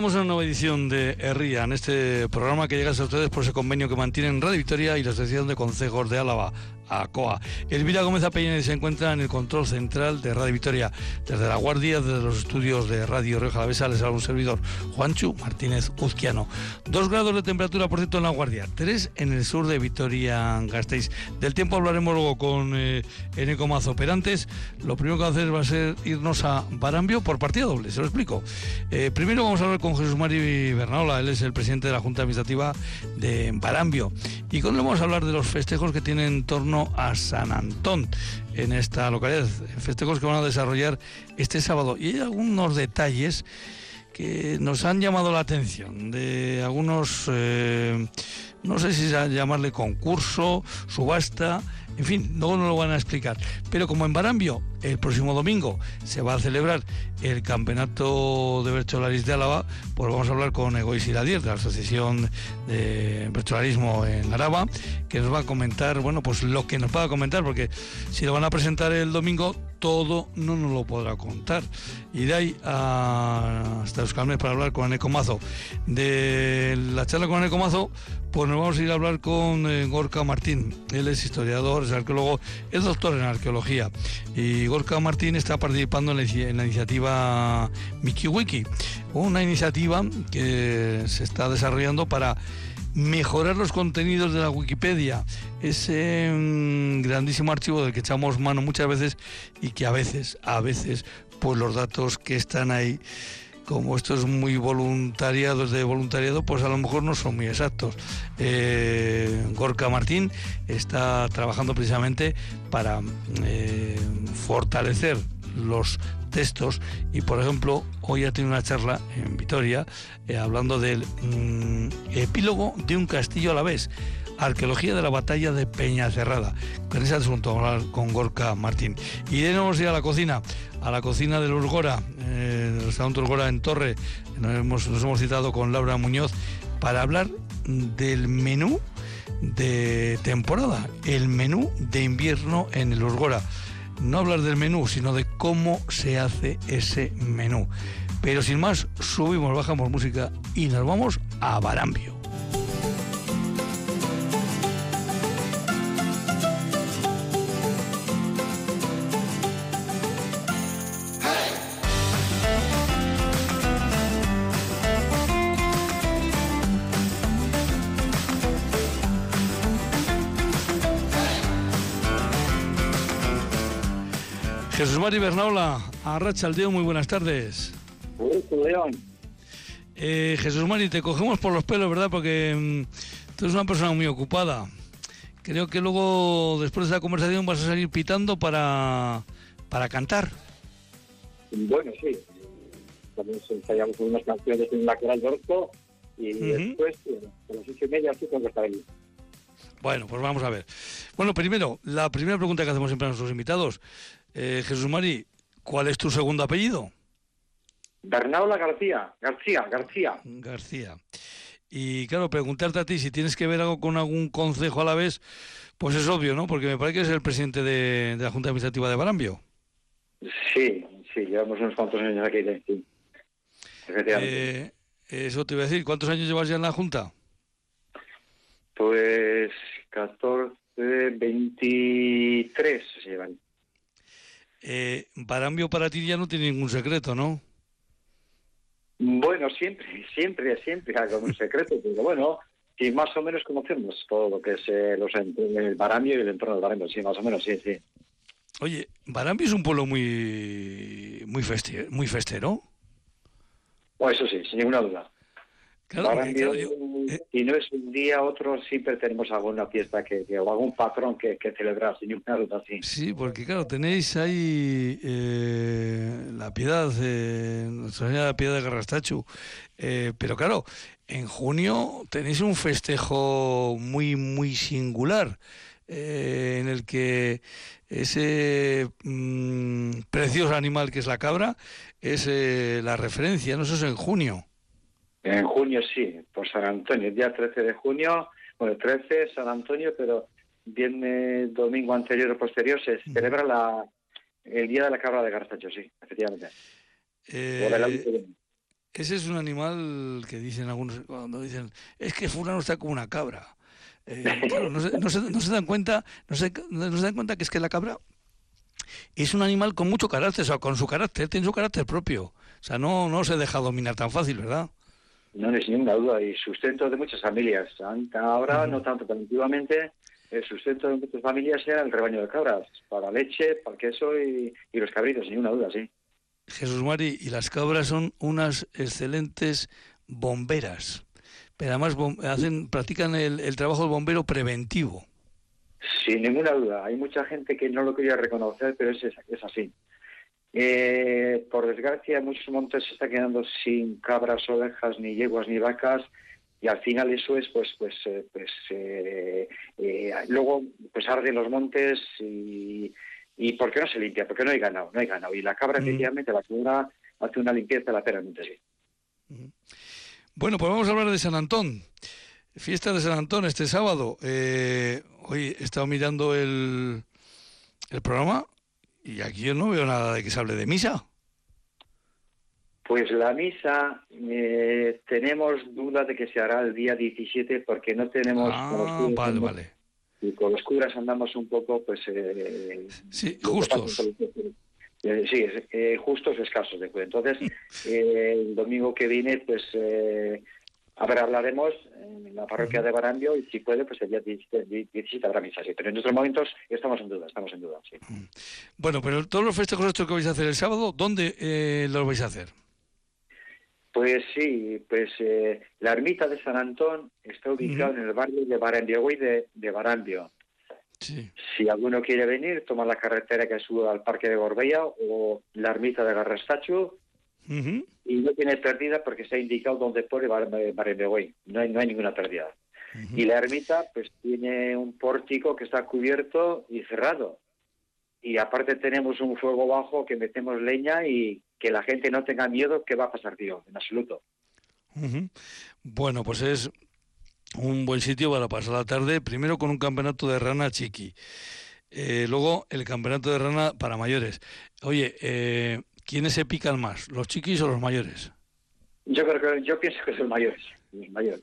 Comenzamos una nueva edición de Herría, en este programa que llega a ustedes por ese convenio que mantienen Radio Victoria y la Asociación de Consejos de Álava, ACOA. Elvira Gómez Apellene se encuentra en el control central de Radio Victoria. Desde la guardia, desde los estudios de Radio Río Jalavesa, les habla un servidor, Juanchu Martínez Uzquiano. Dos grados de temperatura, por cierto, en la guardia, tres en el sur de Vitoria-Gasteiz. Del tiempo hablaremos luego con eh, Eneco Mazo. Pero antes, lo primero que vamos a hacer va a ser irnos a Barambio por partida doble, se lo explico. Eh, primero vamos a hablar con Jesús Mari Bernaola, él es el presidente de la Junta Administrativa de Barambio. Y con él vamos a hablar de los festejos que tienen en torno a San Antón en esta localidad. Festejos que van a desarrollar este sábado. Y hay algunos detalles que nos han llamado la atención de algunos, eh, no sé si llamarle concurso, subasta, en fin, luego no lo van a explicar. Pero como en Barambio, el próximo domingo se va a celebrar el campeonato de Bercholaris de Álava, pues vamos a hablar con Egois Iradier, de la Asociación de Bercholarismo en Araba, que nos va a comentar, bueno, pues lo que nos va a comentar, porque si lo van a presentar el domingo, todo no nos lo podrá contar. Y de ahí hasta Euskalmes para hablar con Eneco Mazo. De la charla con Eneco Mazo, pues nos vamos a ir a hablar con eh, Gorka Martín. Él es historiador, es arqueólogo, es doctor en arqueología. Y Gorka Martín está participando en la, iniciativa MikiWiki, una iniciativa que se está desarrollando para mejorar los contenidos de la Wikipedia, ese mm, grandísimo archivo del que echamos mano muchas veces y que a veces, a veces, pues los datos que están ahí, como esto es muy voluntariado, de voluntariado, pues a lo mejor no son muy exactos. Eh, Gorka Martín está trabajando precisamente para eh, fortalecer los textos y por ejemplo hoy ha tenido una charla en Vitoria eh, hablando del mm, epílogo de un castillo a la vez arqueología de la batalla de Peña Cerrada con ese asunto hablar con Gorka Martín. Y de nuevo ir a la cocina. A la cocina del Urgora eh, del restaurante Urgora en Torre. Nos hemos, nos hemos citado con Laura Muñoz para hablar del menú de temporada el menú de invierno en el Urgora. No hablar del menú, sino de cómo se hace ese menú. Pero sin más, subimos, bajamos música y nos vamos a Barambio. Mari Bernaula, Arracha Aldeo, muy buenas tardes. León. Eh, Jesús Mari, te cogemos por los pelos, ¿verdad? Porque mm, tú eres una persona muy ocupada. Creo que luego, después de esa conversación, vas a salir pitando para, para cantar. Bueno, sí. También ensayamos unas canciones en la Coral Orto y después, a las ocho y media, sí tengo que estar ahí. Bueno, pues vamos a ver. Bueno, primero, la primera pregunta que hacemos siempre a nuestros invitados. Eh, Jesús Mari, ¿cuál es tu segundo apellido? Bernaula García, García, García. García. Y claro, preguntarte a ti si tienes que ver algo con algún consejo a la vez, pues es obvio, ¿no? Porque me parece que eres el presidente de, la Junta Administrativa de Barambio. Sí, sí, llevamos unos cuantos años aquí. Sí. Eh, eso te iba a decir, ¿cuántos años llevas ya en la Junta? Pues 14, 23 se llevan. Eh, Barambio para ti ya no tiene ningún secreto, ¿no? Bueno, siempre, siempre, siempre hay un secreto, pero bueno, sí, más o menos conocemos todo lo que es eh, los, el Barambio y el entorno del Barambio, sí, más o menos, sí, sí. Oye, Barambio es un pueblo muy, muy, muy festero. Oh, eso sí, sin ninguna duda. Claro, eh, y no es un día, otro, siempre tenemos alguna fiesta que, o algún patrón que, celebrar, sin así. Sí, porque claro, tenéis ahí eh, la piedad, eh, Nuestra Señora de la Piedad de Garrastachu, eh, pero claro, en junio tenéis un festejo muy, muy singular. en el que ese mm, precioso animal que es la cabra es la referencia, ¿no? Eso es en junio. En junio sí, por San Antonio, el día 13 de junio, bueno, el 13 San Antonio, pero viene domingo anterior o posterior se celebra la, el Día de la Cabra de Garzacho, sí, efectivamente. Eh, ese es un animal que dicen algunos, cuando dicen, es que fulano está como una cabra. Eh, no, se, no, se, dan cuenta, no se, no se dan cuenta que es que la cabra es un animal con mucho carácter, o sea, con su carácter, tiene su carácter propio. O sea, no, no se deja dominar tan fácil, ¿verdad? No, es ninguna duda, y sustento de muchas familias. Ahora, no tanto, pero antiguamente el sustento de muchas familias era el rebaño de cabras, para leche, para queso y, los cabritos, sin ninguna duda, sí. Jesús Mari, y las cabras son unas excelentes bomberas, pero además hacen, practican el, el trabajo del bombero preventivo. Sin ninguna duda. Hay mucha gente que no lo quería reconocer, pero es, es así. Eh, por desgracia, muchos montes se están quedando sin cabras, ovejas, ni yeguas, ni vacas, y al final eso es, pues, pues, eh, pues eh, luego, pues arden los montes y, y ¿por qué no se limpia? Porque no hay ganado, no hay ganado. Y la cabra, efectivamente, la cabra hace una limpieza la pera. Bueno, pues vamos a hablar de San Antón. Fiesta de San Antón este sábado. Eh, hoy he estado mirando el, el programa y aquí yo no veo nada de que se hable de misa. Pues la misa eh, tenemos duda de que se hará el día 17 porque no tenemos... Ah, vale, vale. Y con los curas andamos un poco, pues... Eh, sí, justos. Eh, sí, eh, justos escasos. De, entonces, el domingo que viene, pues a ver, hablaremos en la parroquia de Barambio y si puede, pues el día 17 habrá misa, sí. Pero en estos momentos estamos en duda, estamos en duda, sí. Bueno, pero todos los festejos estos que vais a hacer el sábado, ¿dónde eh, los vais a hacer? Pues sí, pues eh, la ermita de San Antón está ubicada en el barrio de Barambio, hoy de, de Barambio. Sí. Si alguno quiere venir, toma la carretera que sube al Parque de Gorbella o la ermita de Garrastacho y no tiene pérdida porque se ha indicado dónde pone Barembegoy. No hay, no hay ninguna pérdida. Y la ermita pues tiene un pórtico que está cubierto y cerrado. Y aparte tenemos un fuego bajo que metemos leña y que la gente no tenga miedo que va a pasar tío, en absoluto. Bueno, pues es un buen sitio para pasar la tarde, primero con un campeonato de rana chiqui, eh, luego el campeonato de rana para mayores. Oye, eh, ¿quiénes se pican más, los chiquis o los mayores? Yo creo que yo pienso que son mayores, los mayores.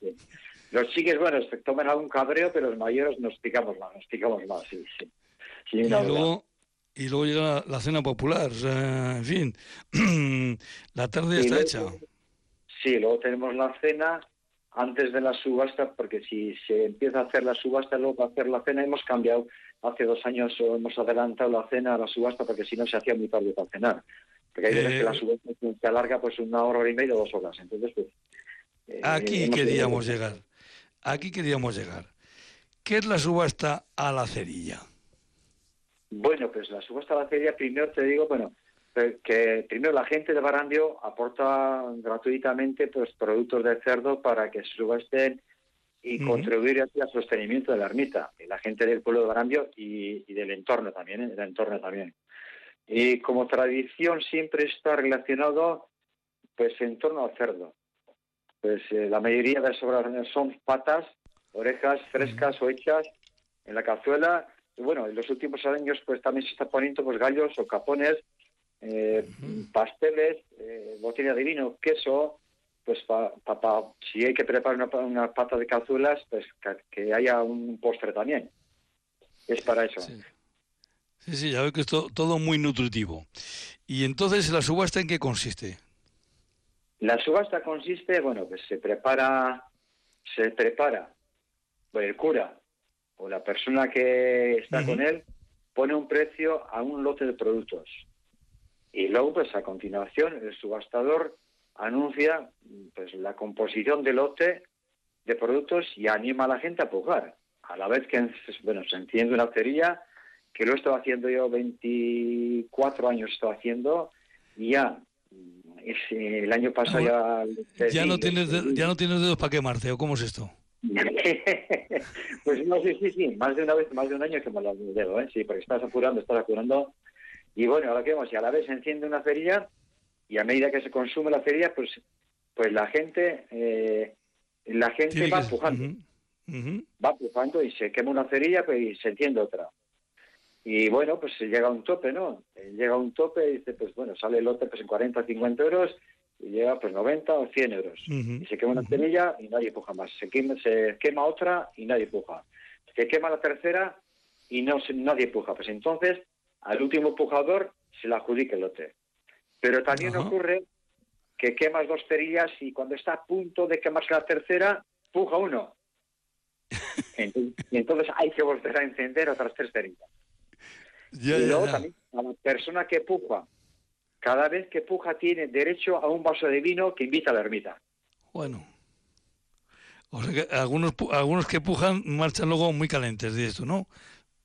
Los chiquis, bueno, toman algún cabreo, pero los mayores nos picamos más, nos picamos más, sí, sí. y, luego, y luego llega la cena popular, en fin, la tarde está hecha. Sí, luego tenemos la cena antes de la subasta, porque si se empieza a hacer la subasta, luego a hacer la cena, hemos cambiado, hace dos años hemos adelantado la cena a la subasta, porque si no se hacía muy tarde para cenar. Porque hay veces que la eh, subasta se alarga pues una hora, hora y media, dos horas. Entonces, pues... Eh, aquí queríamos llegar. Aquí queríamos llegar. ¿Qué es la subasta a la cerilla? Bueno, pues la subasta a la cerilla, primero te digo, bueno, que primero la gente de Barandio aporta gratuitamente pues productos de cerdo para que se subasten y contribuir así al sostenimiento de la ermita, la gente del pueblo de Barandio y, y del entorno también, ¿eh? del entorno también. Y como tradición siempre está relacionado pues en torno al cerdo. Pues eh, la mayoría de las obras son patas, orejas frescas o hechas en la cazuela. Y bueno, en los últimos años pues también se está poniendo pues gallos o capones, eh, pasteles, eh, botella de vino, queso, pues pa, si hay que preparar una, pata de cazuelas, pues que, haya un postre también. Es para eso. Sí, sí, ya veo que es todo, muy nutritivo. ¿Y entonces la subasta en qué consiste? La subasta consiste, bueno, pues se prepara, se prepara, pues el cura o la persona que está con él pone un precio a un lote de productos. Y luego, pues a continuación, el subastador anuncia pues la composición del lote de productos y anima a la gente a pujar. A la vez que bueno, se enciende una cerilla que lo he estado haciendo yo 24 años estoy haciendo y ya el año pasado ya ya no tienes ya no tienes dedos para quemarte o cómo es esto pues no sí sí sí más de una vez más de un año que me lo dedo ¿eh? sí porque estás apurando estás apurando y bueno ahora que vemos y a la vez se enciende una feria y a medida que se consume la feria pues pues la gente eh, la gente va empujando. va empujando y se quema una cerilla pues, y se enciende otra y bueno, pues llega a un tope, ¿no? Llega a un tope y dice, pues bueno, sale el lote pues en 40, 50 euros y llega pues 90 o 100 euros. Y se quema una cerilla y nadie puja más. Se quema, se quema otra y nadie puja. Se quema la tercera y no nadie puja. Pues entonces al último pujador se le adjudica el lote. Pero también ocurre que quemas dos cerillas y cuando está a punto de quemarse la tercera, puja uno. y entonces hay que volver a encender otras tres cerillas. Y luego también a la persona que puja, cada vez que puja tiene derecho a un vaso de vino que invita a la ermita. Bueno. O sea que algunos, algunos que pujan marchan luego muy calientes de esto, ¿no?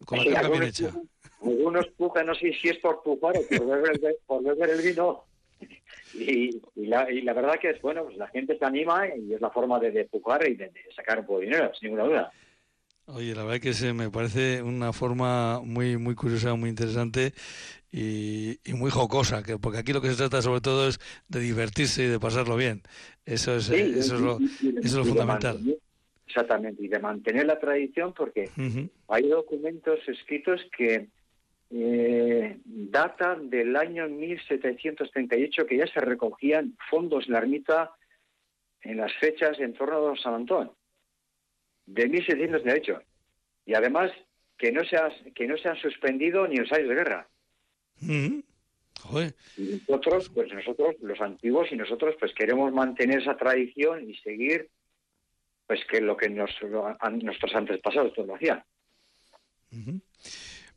Con la sí, bien hecha. algunos pujan, no sé si es por pujar o por beber, por beber el vino y, la, y, la, verdad que es bueno, pues la gente se anima y es la forma de, de pujar y de, sacar un poco de dinero, sin ninguna duda. Oye, la verdad que se me parece una forma muy muy curiosa, muy interesante y, muy jocosa, que porque aquí lo que se trata sobre todo es de divertirse y de pasarlo bien. Eso es, eso, es lo, eso es lo fundamental. Exactamente, y de mantener la tradición porque hay documentos escritos que eh, data del año 1738 que ya se recogían fondos en la ermita en las fechas en torno a San Antón, de 1738. Y además que no se, ha, que no se han suspendido ni los años de guerra. Y nosotros, pues nosotros, los antiguos y nosotros, pues queremos mantener esa tradición y seguir, pues que lo que nos, nuestros antepasados lo hacían.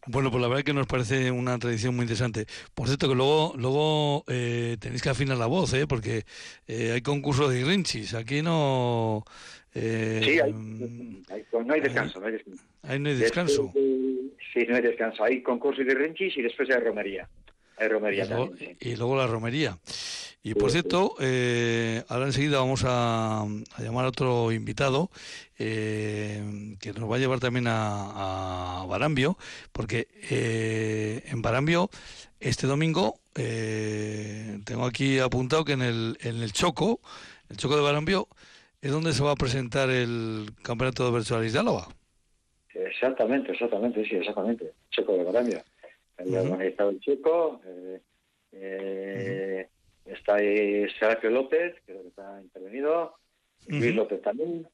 Bueno, pues la verdad es que nos parece una tradición muy interesante. Por cierto, que luego luego eh, tenéis que afinar la voz, ¿eh? porque eh, hay concurso de Grinchis. Aquí no... Eh, sí, hay, no hay descanso. No hay descanso. Ahí no hay descanso. sí, no hay descanso. Hay concurso de Grinchis y después hay romería. Hay romería también, y luego la romería. Y por cierto, eh, ahora enseguida vamos a, llamar a otro invitado eh, que nos va a llevar también a, Barambio, porque eh, en Barambio este domingo tengo aquí apuntado que en el, en el Choco, el Choco de Barambio, es donde se va a presentar el Campeonato de Virtualis de Álava. Exactamente, exactamente, sí, exactamente. Choco de Barambio. Organizado el Choco. Eh, Está ahí Sergio López, creo que está intervenido, Luis López también.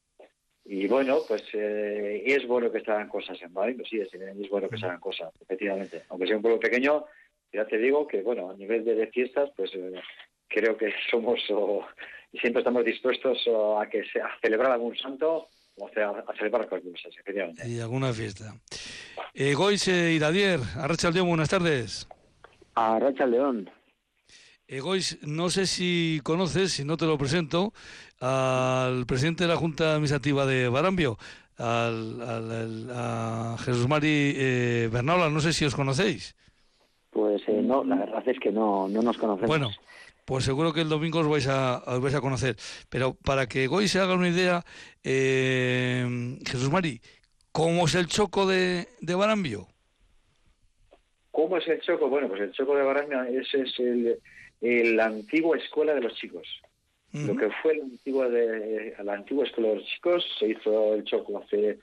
Y bueno, pues eh, es bueno que se hagan cosas en Madrid, pues sí, es, bueno que se hagan cosas, efectivamente. Aunque sea un pueblo pequeño, ya te digo que, bueno, a nivel de, fiestas, pues eh, creo que somos y siempre estamos dispuestos a que sea, a celebrar algún santo o sea, a celebrar cualquier cosa, efectivamente. Y alguna fiesta. Eh, Goise Iradier, Arracha León, buenas tardes. Arracha León. Egois, no sé si conoces, si no te lo presento, al presidente de la Junta Administrativa de Barambio, al, a Jesús Mari eh, Bernaula, no sé si os conocéis. Pues eh, no, la verdad es que no, no nos conocemos. Bueno, pues seguro que el domingo os vais a, os vais a conocer. Pero para que Egois se haga una idea, eh, Jesús Mari, ¿cómo es el choco de, de Barambio? ¿Cómo es el choco? Bueno, pues el choco de Barambio ese es el la antigua escuela de los chicos. Lo que fue la antigua, de, la antigua escuela de los chicos se hizo el choco hace,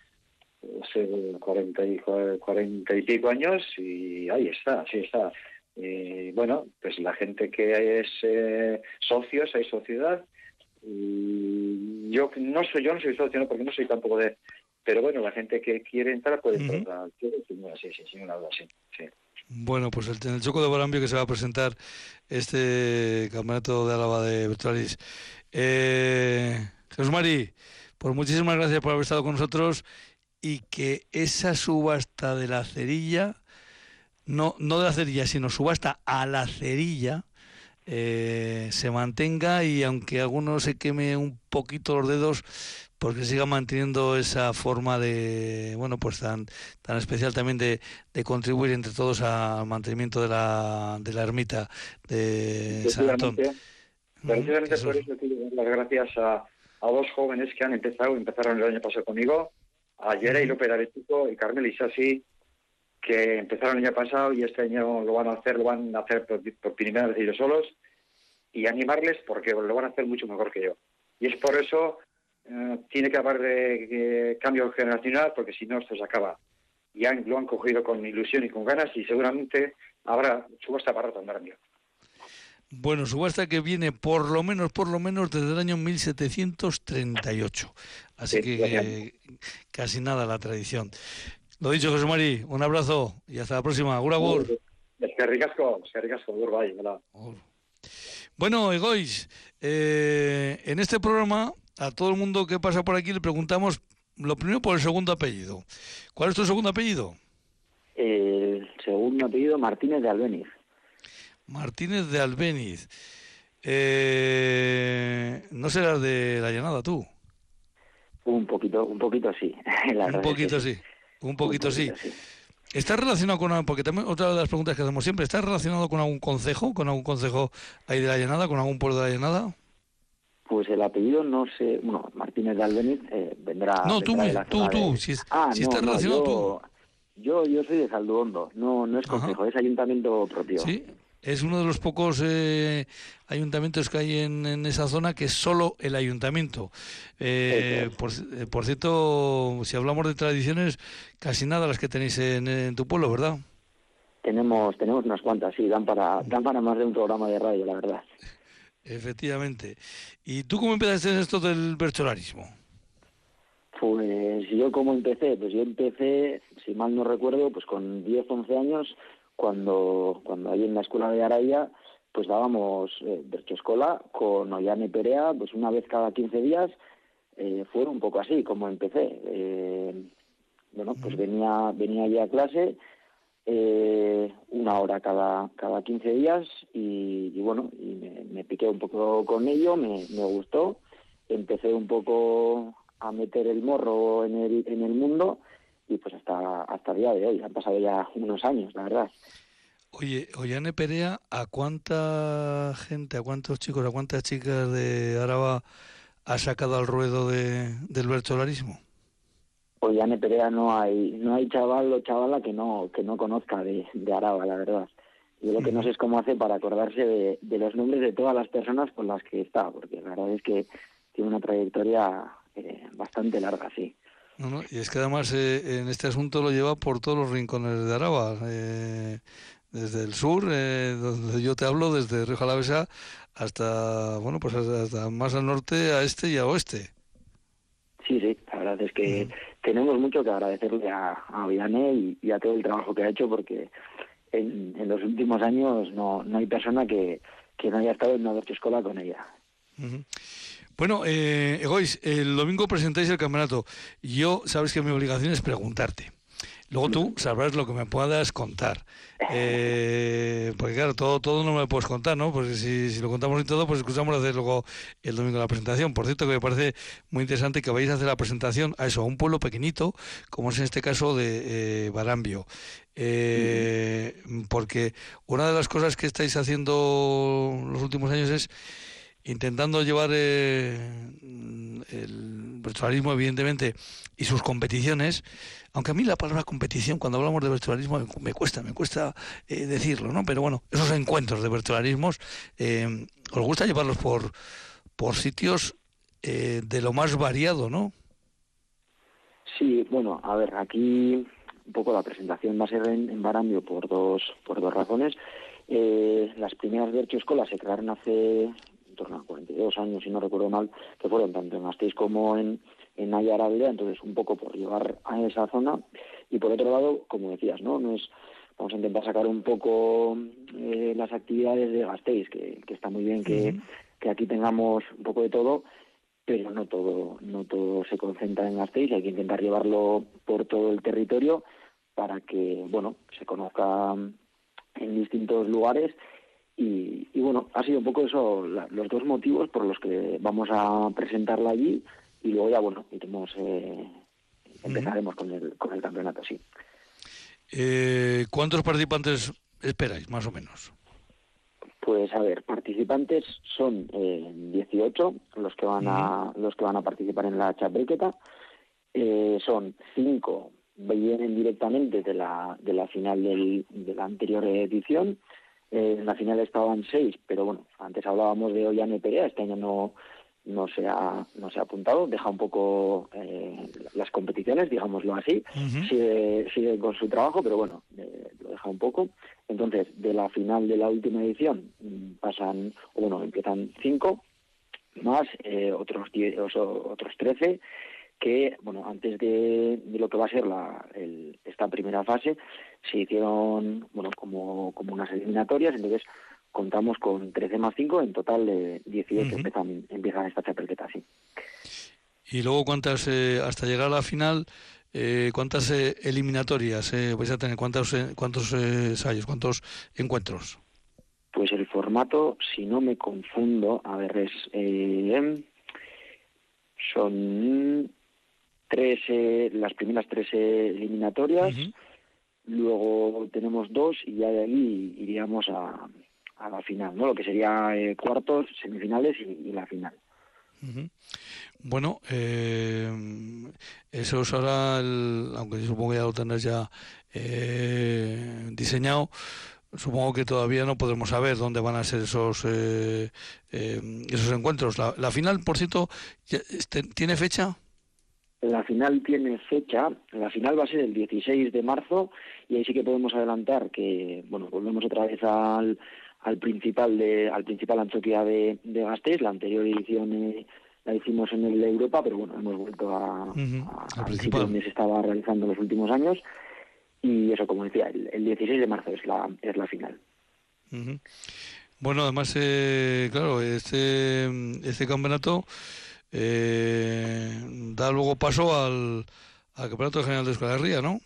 hace 40, y, 40 y pico años y ahí está, así está. Y bueno, pues la gente que es eh, socios, hay sociedad. Y yo no soy yo no soy socio, porque no soy tampoco de... Pero bueno, la gente que quiere entrar puede entrar. Sí, sí, sí, sin duda, sí. sí. Bueno, pues en el Choco de Barambio que se va a presentar este campeonato de Álava de Virtualis. Eh, Jesús Mari, pues muchísimas gracias por haber estado con nosotros y que esa subasta de la cerilla, no, no de la cerilla, sino subasta a la cerilla, eh, se mantenga y aunque alguno se queme un poquito los dedos, porque siga manteniendo esa forma de, bueno, pues tan, tan especial también de, de contribuir entre todos al mantenimiento de la, de la ermita de San Antón. Precisamente por eso quiero dar las gracias a, a dos jóvenes que han empezado, empezaron el año pasado conmigo, a Yera y López Aretico y Carmel Isasi, que empezaron el año pasado y este año lo van a hacer, lo van a hacer por, por primera vez ellos solos, y animarles porque lo van a hacer mucho mejor que yo. Y es por eso eh, tiene que haber de, cambio generacional porque si no esto se acaba. Y han, lo han cogido con ilusión y con ganas y seguramente habrá subasta para cambio. Bueno, subasta que viene por lo menos, por lo menos desde el año 1738. Así que casi nada la tradición. Lo dicho, José Mari, un abrazo y hasta la próxima. Agur. Es que ricasco, es que ricasco, Bueno, Egois, eh, en este programa a todo el mundo que pasa por aquí le preguntamos lo primero por el segundo apellido. ¿Cuál es tu segundo apellido? El segundo apellido Martínez de Albeniz. Martínez de Albeniz. Eh, ¿No serás de la llanada tú? Un poquito, un poquito sí. un poquito sí. Un poquito, sí. ¿Está relacionado con porque también otra de las preguntas que hacemos siempre, ¿está relacionado con algún concejo, con algún concejo ahí de la llanada, con algún pueblo de la llanada? Pues el apellido no sé, bueno, Martínez de Albeniz eh, vendrá. No, tú, tú, tú, si, ah, está relacionado tú. Yo, yo soy de Salduondo, no, no es concejo, es ayuntamiento propio. Sí, es uno de los pocos eh, ayuntamientos que hay en, esa zona que es solo el ayuntamiento. Eh, por, eh, por, cierto, si hablamos de tradiciones, casi nada las que tenéis en, tu pueblo, ¿verdad? Tenemos, tenemos unas cuantas, sí, dan para, dan para más de un programa de radio, la verdad. Efectivamente. ¿Y tú cómo empezaste esto del bercholarismo? Pues yo cómo empecé, pues yo empecé, si mal no recuerdo, pues con 10, 11 años cuando, cuando ahí en la escuela de Araya pues dábamos eh, escuela con Ollane Perea, pues una vez cada 15 días, eh, fue un poco así como empecé. Eh, bueno, pues venía, venía ya a clase eh, una hora cada, cada 15 días y, bueno, y me, me, piqué un poco con ello, me, me gustó, empecé un poco a meter el morro en el, en el mundo y pues hasta, hasta el día de hoy. Han pasado ya unos años, la verdad. Oye, Ollane Perea, ¿a cuánta gente, a cuántos chicos, a cuántas chicas de Araba ha sacado al ruedo de, del bertolarismo? Ollane Perea no hay, no hay chaval o chavala que no, que no conozca de, de Araba, la verdad. Yo lo que no sé es cómo hace para acordarse de, de, los nombres de todas las personas con las que está, porque la verdad es que tiene una trayectoria eh, bastante larga, sí. No, y es que además eh, en este asunto lo lleva por todos los rincones de Araba, eh, desde el sur, eh, donde yo te hablo, desde Río Jalavesa hasta, bueno, pues hasta más al norte, a este y a oeste. Sí, sí, la verdad es que tenemos mucho que agradecerle a, a y, a todo el trabajo que ha hecho, porque en, en los últimos años no, no hay persona que, que no haya estado en una escuela con ella. Bueno, eh, Egois, el domingo presentáis el campeonato. Yo, sabes que mi obligación es preguntarte. Luego tú sabrás lo que me puedas contar. Eh, porque claro, todo, todo no me lo puedes contar, ¿no? Porque si, si lo contamos y todo, pues escuchamos hacer luego el domingo la presentación. Por cierto, que me parece muy interesante que vayáis a hacer la presentación a eso, a un pueblo pequeñito, como es en este caso de eh, Barambio. Eh, porque una de las cosas que estáis haciendo los últimos años es intentando llevar eh, el virtualismo, evidentemente, y sus competiciones, aunque a mí la palabra competición, cuando hablamos de virtualismo, me, cuesta, me cuesta eh, decirlo, ¿no? Pero bueno, esos encuentros de virtualismos, eh, os gusta llevarlos por, por sitios de lo más variado, ¿no? Sí, bueno, a ver, aquí un poco la presentación va a ser en, Barambio por dos, por dos razones. las primeras Escolas se crearon hace torno a 42 años, si no recuerdo mal, que fueron tanto en Gasteiz como en, en Aldea, entonces un poco por llevar a esa zona. Y por otro lado, como decías, ¿no? no es, vamos a intentar sacar un poco eh, las actividades de Gasteiz, que, que está muy bien que, que aquí tengamos un poco de todo, pero no todo, no todo se concentra en Gasteiz, hay que intentar llevarlo por todo el territorio para que, bueno, se conozca en distintos lugares y, bueno, ha sido un poco eso, los dos motivos por los que vamos a presentarla allí y luego ya, bueno, iremos, eh, empezaremos con, el, con el campeonato, sí. Eh, ¿Cuántos participantes esperáis, más o menos? Pues a ver, participantes son eh, 18 los que van a los que van a participar en la chapequeta. Eh, son cinco vienen directamente de la de la final del, de la anterior edición eh, en la final estaban seis, pero bueno, antes hablábamos de Ollane Perea, este año no, no se ha, no se ha apuntado, deja un poco eh, las competiciones, digámoslo así, sigue, con su trabajo, pero bueno, eh, lo deja un poco. Entonces, de la final de la última edición mm, pasan, bueno, empiezan cinco, más eh, otros, diez, otros 13 que, bueno, antes de, lo que va a ser la, esta primera fase, se hicieron, bueno, eliminatorias, entonces contamos con 13 más 5, en total de 18 empiezan, empiezan esta chapelqueta, sí. Y luego, ¿cuántas, eh, hasta llegar a la final, eh, cuántas eh, eliminatorias vais a tener? ¿Cuántos, cuántos ensayos, cuántos encuentros? Pues el formato, si no me confundo, a ver, es son tres, las primeras tres eliminatorias, luego tenemos dos y ya de ahí iríamos a, a la final, ¿no? Lo que sería eh, cuartos, semifinales y, la final. Bueno, eh, eso es ahora, aunque supongo que ya lo tendrás ya eh, diseñado, supongo que todavía no podremos saber dónde van a ser esos eh, esos encuentros. La, final, por cierto, este, ¿tiene fecha? La final tiene fecha, la final va a ser el 16 de marzo y ahí sí que podemos adelantar que, bueno, volvemos otra vez al, al principal de al principal Antioquia de, de Gasteiz. La anterior edición eh, la hicimos en el Europa, pero bueno, hemos vuelto a, al sitio donde se estaba realizando los últimos años. Y eso, como decía, el, 16 de marzo es la, es la final. Bueno, además, eh, claro, este, este campeonato eh, da luego paso al, al Campeonato General de Escuela ¿no?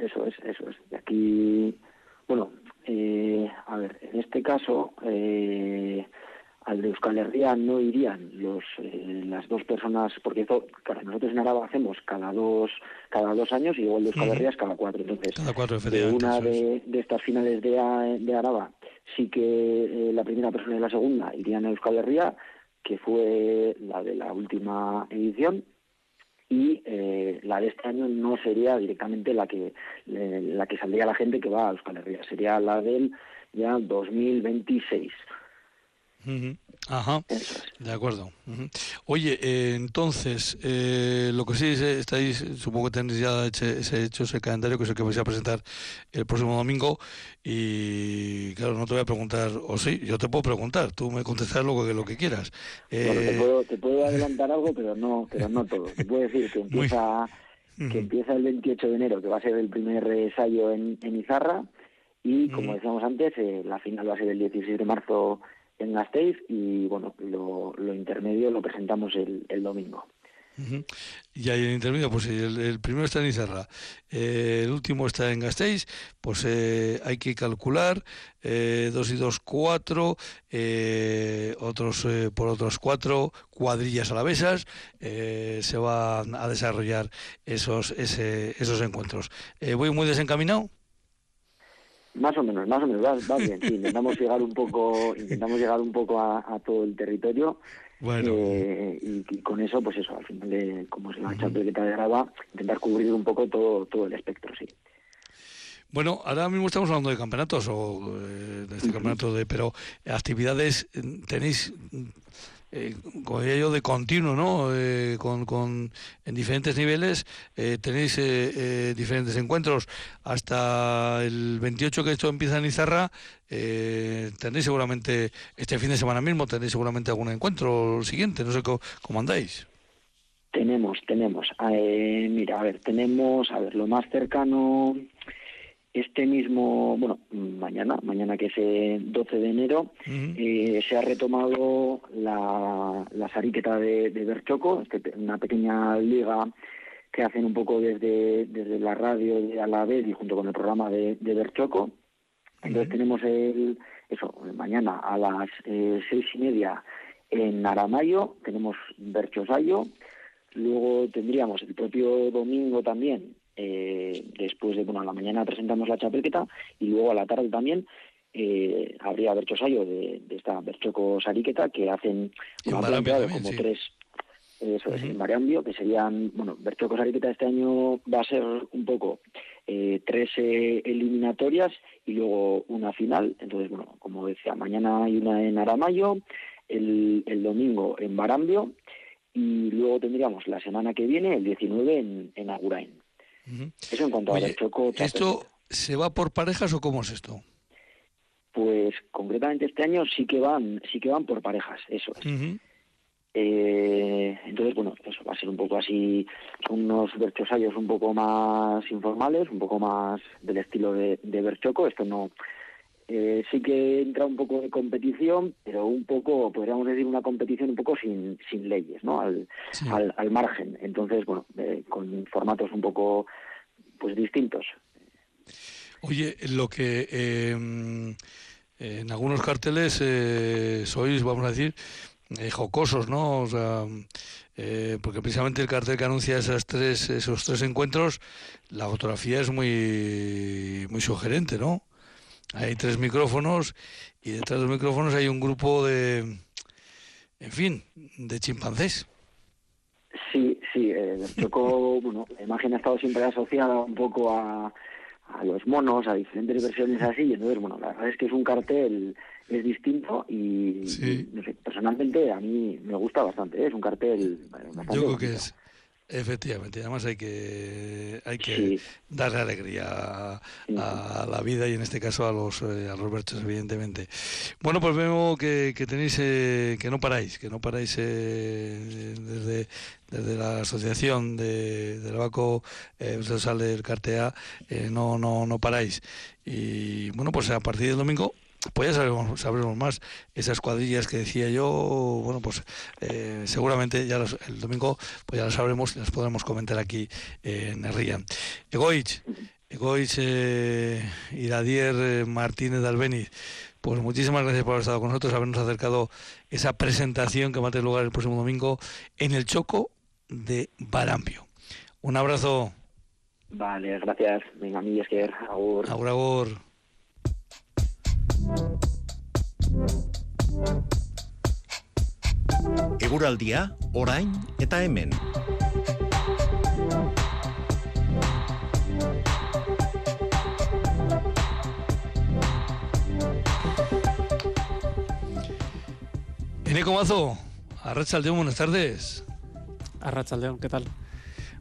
Eso es, eso es. Y aquí, bueno, eh, a ver, en este caso, eh, al de Euskal Herria no irían los eh, las dos personas, porque nosotros en Araba hacemos cada dos cada dos años y el de Euskal Herria es cada cuatro. Entonces, de una de, estas finales de, de Araba, sí que la primera persona y la segunda irían a Euskal Herria, que fue la de la última edición, y eh, la de este año no sería directamente la que la que saldría la gente que va a Euskal Herria, sería la del ya 2026. Ajá, de acuerdo. Oye, eh, entonces, eh, lo que sí estáis, supongo que tenéis ya ese, hecho ese calendario que es el que vais a presentar el próximo domingo. Y claro, no te voy a preguntar, o sí, yo te puedo preguntar, tú me contestas lo que, lo que quieras. te, puedo, te puedo adelantar algo, pero no, pero no todo. Te puedo decir que empieza, que empieza el 28 de enero, que va a ser el primer ensayo en, en Izarra. Y como decíamos antes, eh, la final va a ser el 16 de marzo en Gasteiz y bueno, lo, lo intermedio lo presentamos el, el domingo. Y ahí el intermedio, pues el, primero está en Izarra, eh, el último está en Gasteiz, pues eh, hay que calcular eh, dos y dos, cuatro, eh, otros por otros cuatro cuadrillas alavesas, se van a desarrollar esos, ese, esos encuentros. ¿Voy muy desencaminado? Más o menos, más o menos, va, bien, sí, intentamos llegar un poco, intentamos llegar un poco a, todo el territorio eh, y, con eso, pues eso, al final, de, como es la uh de grava, intentar cubrir un poco todo, todo el espectro, sí. Bueno, ahora mismo estamos hablando de campeonatos o eh, de este campeonato de, pero actividades tenéis eh, como yo, de continuo, ¿no? Eh, con, con, en diferentes niveles eh, tenéis eh, diferentes encuentros. Hasta el 28 que esto empieza en Izarra, tenéis seguramente, este fin de semana mismo, tenéis seguramente algún encuentro siguiente, no sé cómo, cómo andáis. Tenemos, tenemos. mira, a ver, tenemos, a ver, lo más cercano este mismo, bueno, mañana, mañana que es el 12 de enero, eh, se ha retomado la, la sariqueta de, de Berchoco, este, una pequeña liga que hacen un poco desde, desde la radio de la vez y junto con el programa de, de Berchoco. Entonces tenemos el, eso, mañana a las eh, seis y media en Aramayo, tenemos Berchosayo, luego tendríamos el propio domingo también eh, después de, bueno, a la mañana presentamos la chapelqueta y luego a la tarde también eh, habría Berchosayo de, de esta Berchoco Sariqueta que hacen como tres eso es, en Mariambio, que serían, bueno, Berchoco Sariqueta este año va a ser un poco eh, tres eh, eliminatorias y luego una final. Entonces, bueno, como decía, mañana hay una en Aramayo, el, el domingo en Barambio y luego tendríamos la semana que viene, el 19, en, en Agurain. Eso en cuanto a Berchoco. ¿Esto se va por parejas o cómo es esto? Pues concretamente este año sí que van, sí que van por parejas, eso es. Eh, entonces, bueno, eso va a ser un poco así, unos berchosayos un poco más informales, un poco más del estilo de, de Berchoco. Esto no, eh, sí que entra un poco de competición, pero un poco, podríamos decir, una competición un poco sin, sin leyes, ¿no? Al, al, margen. Entonces, bueno, eh, con formatos un poco, pues distintos. Oye, lo que em, en algunos carteles sois, vamos a decir, eh, jocosos, ¿no? O sea, eh, porque precisamente el cartel que anuncia esas tres, esos tres encuentros, la fotografía es muy, muy sugerente, ¿no? Hay tres micrófonos y detrás de los micrófonos hay un grupo de, en fin, de chimpancés. Sí, sí, eh, tocó, bueno, la imagen ha estado siempre asociada un poco a, a los monos, a diferentes versiones así, y entonces, bueno, la verdad es que es un cartel es distinto y, personalmente a mí me gusta bastante. ¿eh? Es un cartel bastante Yo creo que es. Efectivamente, además hay que hay que darle alegría a, la vida y en este caso a los eh, a los berchos, evidentemente. Bueno, pues vemos que, que tenéis eh, que no paráis, que no paráis desde desde la asociación de, del Baco eh, sale del Cartea, no no no paráis. Y bueno pues a partir del domingo pues ya sabremos, sabremos más. Esas cuadrillas que decía yo, bueno, pues eh, seguramente ya el domingo pues ya las sabremos y las podremos comentar aquí en Herría. Egoich, Egoich eh, Iradier eh, Martínez de Albeniz, pues muchísimas gracias por haber estado con nosotros, habernos acercado esa presentación que va a tener lugar el próximo domingo en el Choco de Barambio. Un abrazo. Vale, gracias. Venga, mi que agur. Agur, agur. Eguraldia, orain eta hemen. Eneco Mazo, Arrachaldeón, buenas tardes. Arrachaldeón, ¿qué tal?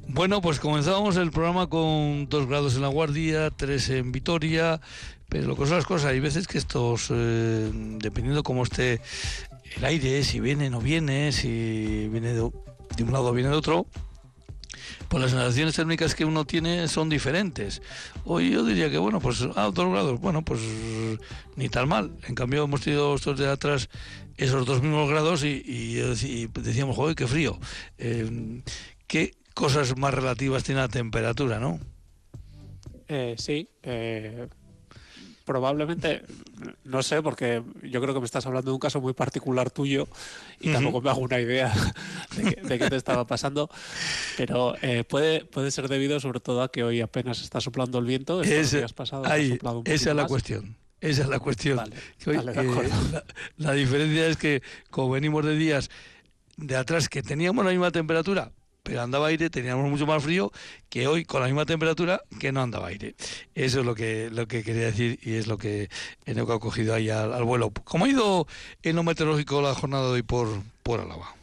Bueno, pues comenzábamos el programa con dos grados en la Guardia, tres en Vitoria, pero lo que son las cosas, hay veces que estos, eh, dependiendo cómo esté el aire, si viene o no viene, si viene de, un lado o viene de otro, pues las sensaciones térmicas que uno tiene son diferentes. Hoy yo diría que, bueno, pues a dos grados, bueno, pues ni tan mal. En cambio, hemos tenido estos de atrás esos dos mismos grados y, decíamos, joder, qué frío. Eh, ¿Qué cosas más relativas tiene la temperatura, no? Eh, sí, eh, probablemente, no sé, porque yo creo que me estás hablando de un caso muy particular tuyo y tampoco me hago una idea de, qué te estaba pasando, pero eh, puede, puede ser debido sobre todo a que hoy apenas está soplando el viento. esa es la cuestión. Esa es la cuestión. la diferencia es que como venimos de días de atrás que teníamos la misma temperatura, pero andaba aire, teníamos mucho más frío que hoy con la misma temperatura que no andaba aire. Eso es lo que, lo que quería decir y es lo que he ha cogido ahí al, vuelo. ¿Cómo ha ido en lo meteorológico la jornada de hoy por, por Álava?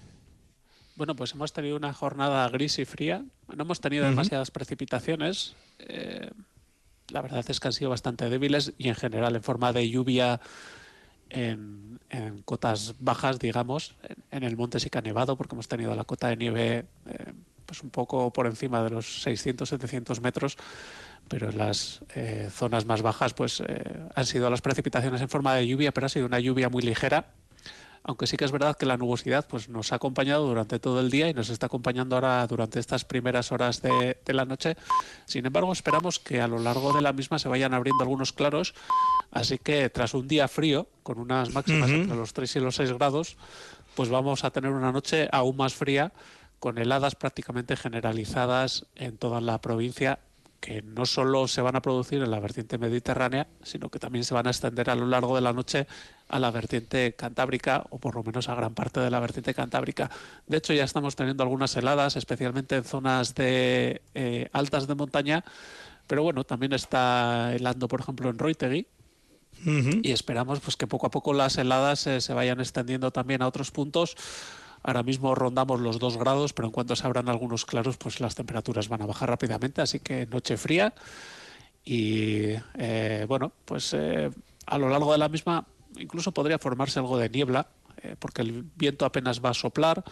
Bueno, pues hemos tenido una jornada gris y fría. No hemos tenido demasiadas precipitaciones. Eh, la verdad es que han sido bastante débiles y en general en forma de lluvia en, cotas bajas, digamos. En, el monte sí que ha nevado porque hemos tenido la cota de nieve eh, pues un poco por encima de los 600-700 metros, pero en las eh, zonas más bajas pues eh, han sido las precipitaciones en forma de lluvia, pero ha sido una lluvia muy ligera aunque sí que es verdad que la nubosidad pues, nos ha acompañado durante todo el día y nos está acompañando ahora durante estas primeras horas de, la noche. Sin embargo, esperamos que a lo largo de la misma se vayan abriendo algunos claros, así que tras un día frío, con unas máximas entre los 3 y los 6 grados, pues vamos a tener una noche aún más fría, con heladas prácticamente generalizadas en toda la provincia que no solo se van a producir en la vertiente mediterránea, sino que también se van a extender a lo largo de la noche a la vertiente cantábrica o por lo menos a gran parte de la vertiente cantábrica. De hecho, ya estamos teniendo algunas heladas, especialmente en zonas de eh, altas de montaña, pero bueno, también está helando, por ejemplo, en Roitegui, y esperamos pues que poco a poco las heladas se vayan extendiendo también a otros puntos. Ahora mismo rondamos los 2 grados, pero en cuanto se abran algunos claros, pues las temperaturas van a bajar rápidamente, así que noche fría y eh, bueno, pues eh, a lo largo de la misma incluso podría formarse algo de niebla, eh, porque el viento apenas va a soplar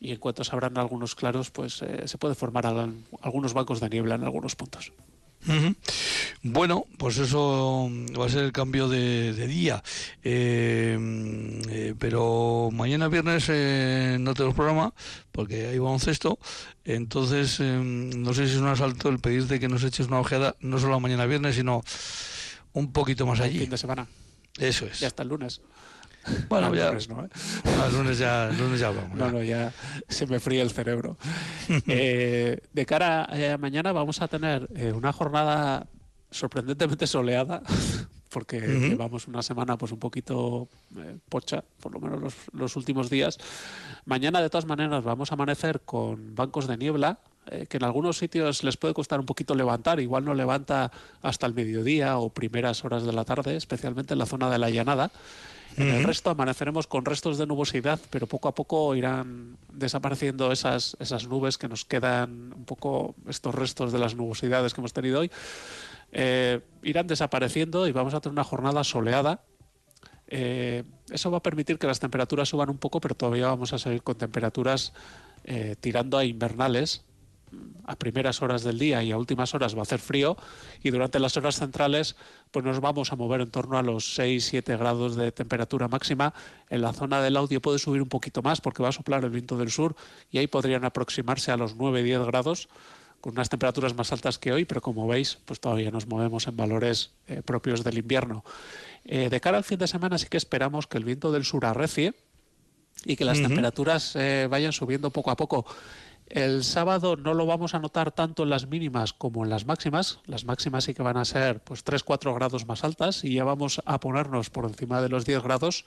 y en cuanto se abran algunos claros, pues se puede formar algunos bancos de niebla en algunos puntos. Bueno, pues eso va a ser el cambio de, día. Eh, eh, pero mañana viernes eh, no tenemos programa porque hay baloncesto. Entonces, no sé si es un asalto el pedirte que nos eches una ojeada, no solo mañana viernes, sino un poquito más allí. Fin de semana. Eso es. Ya hasta el lunes. Bueno, ya. Lunes, ¿no? lunes ya, lunes ya hablamos. No, no, ya se me fría el cerebro. Eh, de cara a mañana vamos a tener eh, una jornada sorprendentemente soleada, porque llevamos una semana pues un poquito eh, pocha, por lo menos los, los, últimos días. Mañana, de todas maneras, vamos a amanecer con bancos de niebla, que en algunos sitios les puede costar un poquito levantar, igual no levanta hasta el mediodía o primeras horas de la tarde, especialmente en la zona de la llanada. En el resto amaneceremos con restos de nubosidad, pero poco a poco irán desapareciendo esas, esas nubes que nos quedan, un poco estos restos de las nubosidades que hemos tenido hoy. Eh, irán desapareciendo y vamos a tener una jornada soleada. Eh, eso va a permitir que las temperaturas suban un poco, pero todavía vamos a seguir con temperaturas eh, tirando a invernales, a primeras horas del día y a últimas horas va a hacer frío y durante las horas centrales pues nos vamos a mover en torno a los 6-7 grados de temperatura máxima. En la zona del audio puede subir un poquito más porque va a soplar el viento del sur y ahí podrían aproximarse a los 9-10 grados con unas temperaturas más altas que hoy, pero como veis, pues todavía nos movemos en valores eh, propios del invierno. Eh, de cara al fin de semana sí que esperamos que el viento del sur arrecie y que las temperaturas eh, vayan subiendo poco a poco. El sábado no lo vamos a notar tanto en las mínimas como en las máximas. Las máximas sí que van a ser pues 3-4 grados más altas y ya vamos a ponernos por encima de los 10 grados.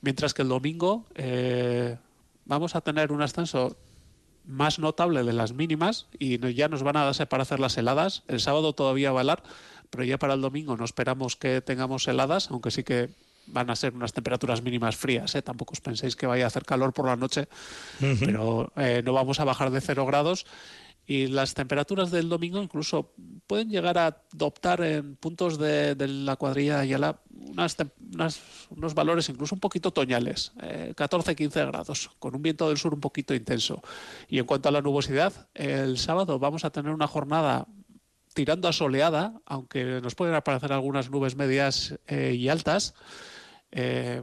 Mientras que el domingo eh, vamos a tener un ascenso más notable de las mínimas y ya nos van a darse para hacer las heladas. El sábado todavía va a helar, pero ya para el domingo no esperamos que tengamos heladas, aunque sí que van a ser unas temperaturas mínimas frías. ¿eh? Tampoco os penséis que vaya a hacer calor por la noche, pero eh, no vamos a bajar de cero grados. Y las temperaturas del domingo incluso pueden llegar a adoptar en puntos de, la cuadrilla y unas, unas, unos valores incluso un poquito toñales, 14-15 eh, grados, con un viento del sur un poquito intenso. Y en cuanto a la nubosidad, el sábado vamos a tener una jornada tirando a soleada, aunque nos pueden aparecer algunas nubes medias y altas. Eh,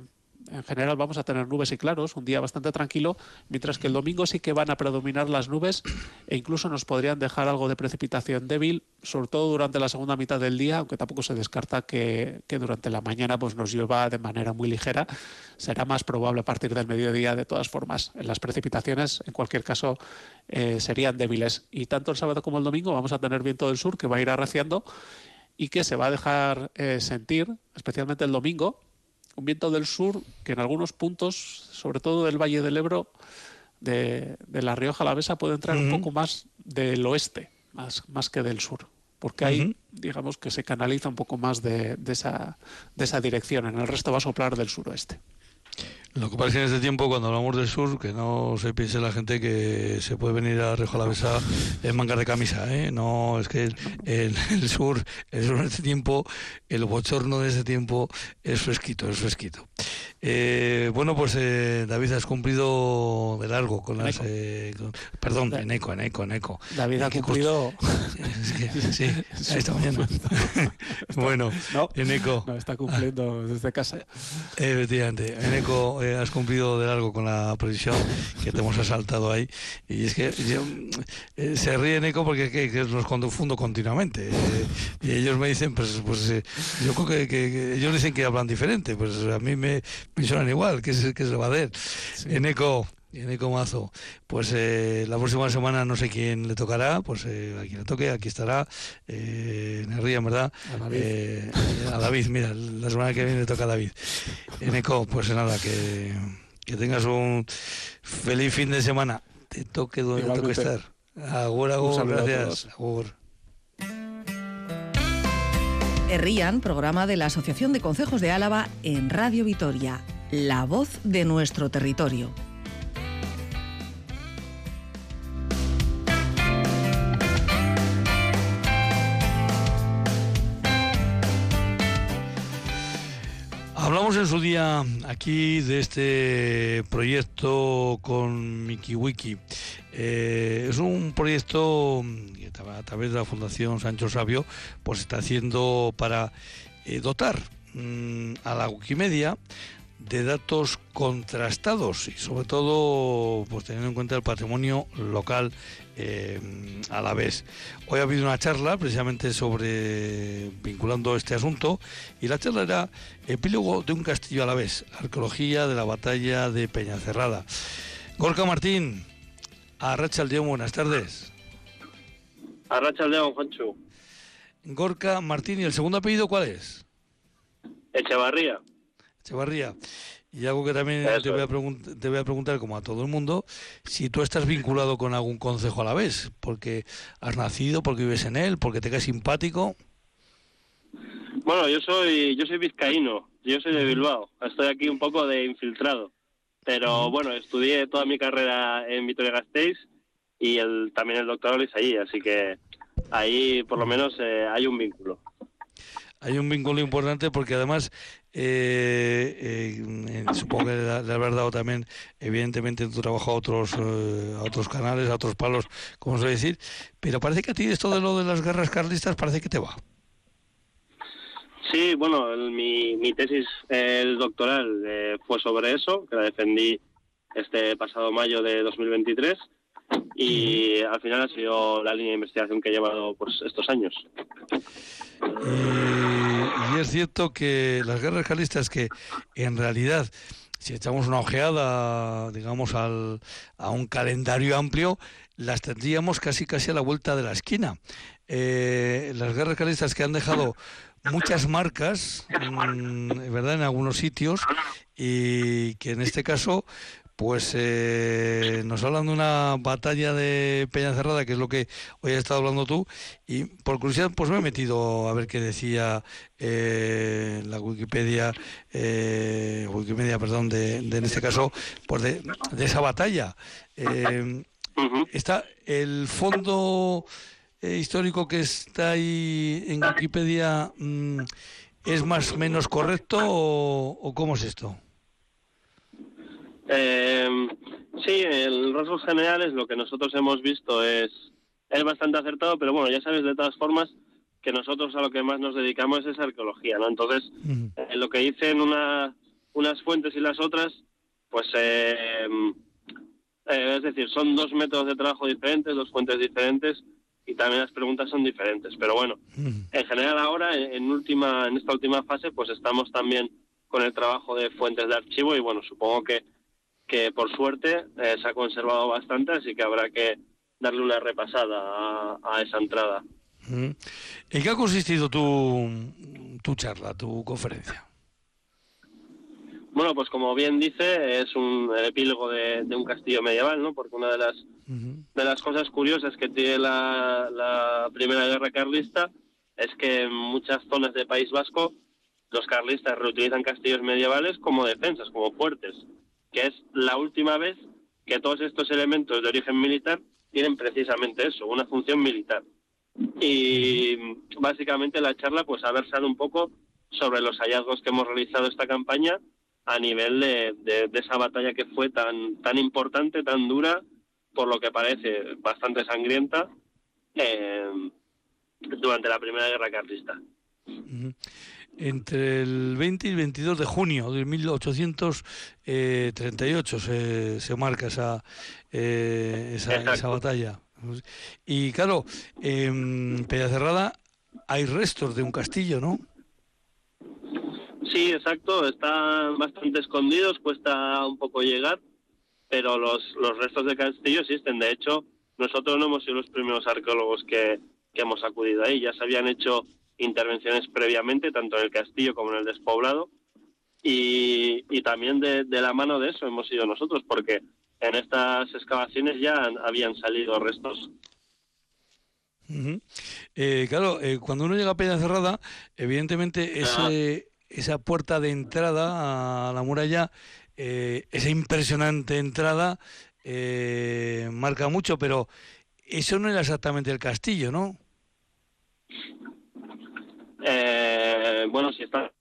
en general vamos a tener nubes y claros, un día bastante tranquilo, mientras que el domingo sí que van a predominar las nubes e incluso nos podrían dejar algo de precipitación débil, sobre todo durante la segunda mitad del día, aunque tampoco se descarta que, durante la mañana pues, nos llueva de manera muy ligera. Será más probable a partir del mediodía de todas formas. Las precipitaciones, en cualquier caso, eh, serían débiles. Y tanto el sábado como el domingo vamos a tener viento del sur que va a ir arreciando y que se va a dejar eh, sentir, especialmente el domingo, un viento del sur que en algunos puntos, sobre todo del Valle del Ebro, de, La Rioja Alavesa, puede entrar un poco más del oeste, más, más que del sur. Porque ahí, digamos que se canaliza un poco más de, esa, de esa dirección. En el resto va a soplar del suroeste. Lo que pasa es que en este tiempo, cuando hablamos del sur, que no se piense la gente que se puede venir a Rejo la en mangas de camisa, ¿eh? No, es que el, sur, el sur en este tiempo, el bochorno de este tiempo es fresquito, es fresquito. Eh, bueno, pues eh, David, has cumplido de largo con las... Eh, perdón, en eco, en eco, en eco. David ha cumplido... sí, esta mañana. bueno, en eco. No, está cumpliendo desde casa. Efectivamente, en eco has cumplido de largo con la previsión que te hemos asaltado ahí. Y es que se ríe en eco porque que, los confundo continuamente. y ellos me dicen, pues, pues yo creo que, que ellos dicen que hablan diferente. Pues a mí me me suenan igual, que se, que se va a hacer. En Eco, en Eco Mazo, pues eh, la próxima semana no sé quién le tocará, pues eh, a quien le toque, aquí estará, eh, en el río, ¿verdad? A David. Eh, a David, mira, la semana que viene le toca a David. En Eco, pues nada, que, que tengas un feliz fin de semana. Te toque donde te toque estar. Agur, agur, gracias. Agur. Herrían, programa de la Asociación de Concejos de Álava en Radio Vitoria, la voz de nuestro territorio. Hablamos en su día aquí de este proyecto con MikiWiki. Eh, es un proyecto que a través de la Fundación Sancho Sabio pues está haciendo para eh, dotar mm, a la Wikimedia de datos contrastados y sobre todo pues teniendo en cuenta el patrimonio local eh, a la vez. Hoy ha habido una charla precisamente sobre vinculando este asunto y la charla era epílogo de un castillo a la vez, arqueología de la batalla de Peñacerrada. Gorka Martín, a Racha León, buenas tardes. A Racha León, Juancho. Gorka Martín, ¿y el segundo apellido cuál es? Echevarría. Echevarría. Y algo que también te voy, a te voy, a preguntar, como a todo el mundo, si tú estás vinculado con algún consejo a la vez, porque has nacido, porque vives en él, porque te caes simpático. Bueno, yo soy yo soy vizcaíno, yo soy de Bilbao, estoy aquí un poco de infiltrado, pero bueno, estudié toda mi carrera en Vitoria-Gasteiz y el, también el doctorado hice allí, así que ahí por lo menos eh, hay un vínculo. Hay un vínculo importante porque además eh, eh, supongo que le, habrás dado también evidentemente en tu trabajo a otros eh, a otros canales a otros palos como se decir. Pero parece que a ti esto de lo de las guerras carlistas parece que te va. Sí bueno mi, mi tesis el doctoral fue sobre eso que la defendí este pasado mayo de 2023 y al final ha sido la línea de investigación que he llevado por estos años. Y, es cierto que las guerras carlistas que en realidad si echamos una ojeada, digamos, al, a un calendario amplio, las tendríamos casi casi a la vuelta de la esquina. Eh, las guerras carlistas que han dejado muchas marcas, mm, ¿verdad?, en algunos sitios y que en este caso pues eh, nos hablan de una batalla de Peña Cerrada, que es lo que hoy has estado hablando tú, y por curiosidad pues me he metido a ver qué decía eh, la Wikipedia, eh, Wikimedia, perdón, de, en este caso, pues de, esa batalla. Está el fondo histórico que está ahí en Wikipedia, mm, ¿es más o menos correcto o cómo es esto? Eh, sí, en rasgos generales lo que nosotros hemos visto es, es bastante acertado, pero bueno, ya sabes de todas formas que nosotros a lo que más nos dedicamos es arqueología, ¿no? Entonces, eh, lo que dicen una, unas fuentes y las otras, pues, eh, eh, es decir, son dos métodos de trabajo diferentes, dos fuentes diferentes, y también las preguntas son diferentes. Pero bueno, en general ahora, en, última, en esta última fase, pues estamos también con el trabajo de fuentes de archivo y bueno, supongo que que por suerte eh, se ha conservado bastante, así que habrá que darle una repasada a, esa entrada. ¿En qué ha consistido tu, tu charla, tu conferencia? Bueno, pues como bien dice, es un epílogo de, un castillo medieval, ¿no? Porque una de las de las cosas curiosas que tiene la, la Primera Guerra Carlista es que en muchas zonas del País Vasco los carlistas reutilizan castillos medievales como defensas, como fuertes que es la última vez que todos estos elementos de origen militar tienen precisamente eso, una función militar. Y básicamente la charla pues ha versado un poco sobre los hallazgos que hemos realizado esta campaña a nivel de, esa batalla que fue tan, tan importante, tan dura, por lo que parece bastante sangrienta, eh, durante la Primera Guerra Carlista entre el 20 y el 22 de junio de 1838 se, se marca esa, eh, esa, esa, batalla. Y claro, en Peñacerrada hay restos de un castillo, ¿no? Sí, exacto, están bastante escondidos, cuesta un poco llegar, pero los, los restos de castillo existen. De hecho, nosotros no hemos sido los primeros arqueólogos que, que hemos acudido ahí, ya se habían hecho intervenciones previamente, tanto en el castillo como en el despoblado. Y, también de, la mano de eso hemos sido nosotros, porque en estas excavaciones ya habían salido restos. Eh, claro, eh, cuando uno llega a Peña Cerrada, evidentemente ese, esa puerta de entrada a la muralla, eh, esa impresionante entrada, marca mucho, pero eso no era exactamente el castillo, ¿no? Bueno, si está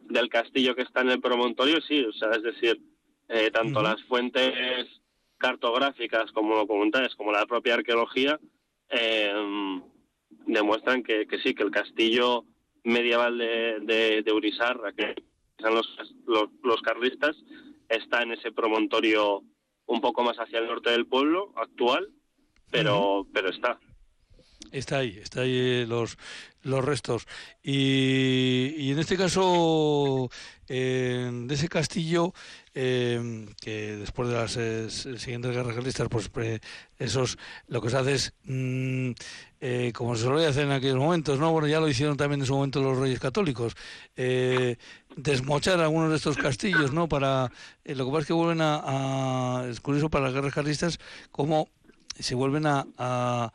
del castillo que está en el promontorio, sí, o sea, es decir, tanto las fuentes cartográficas como documentales, como la propia arqueología, eh, demuestran que, sí, que el castillo medieval de, de, de Urizarra, que son los, los, carlistas, está en ese promontorio un poco más hacia el norte del pueblo actual, pero, pero está. Está ahí, está ahí eh, los, los restos. Y, y en este caso, eh, de ese castillo, eh, que después de las eh, siguientes guerras carlistas, pues esos, lo que se hace es, mm, como se solía hacer en aquellos momentos, ¿no? Bueno, ya lo hicieron también en su momento los reyes católicos, desmochar algunos de estos castillos, ¿no? Para, lo que pasa es que vuelven a, es curioso para las guerras carlistas, cómo se vuelven a, a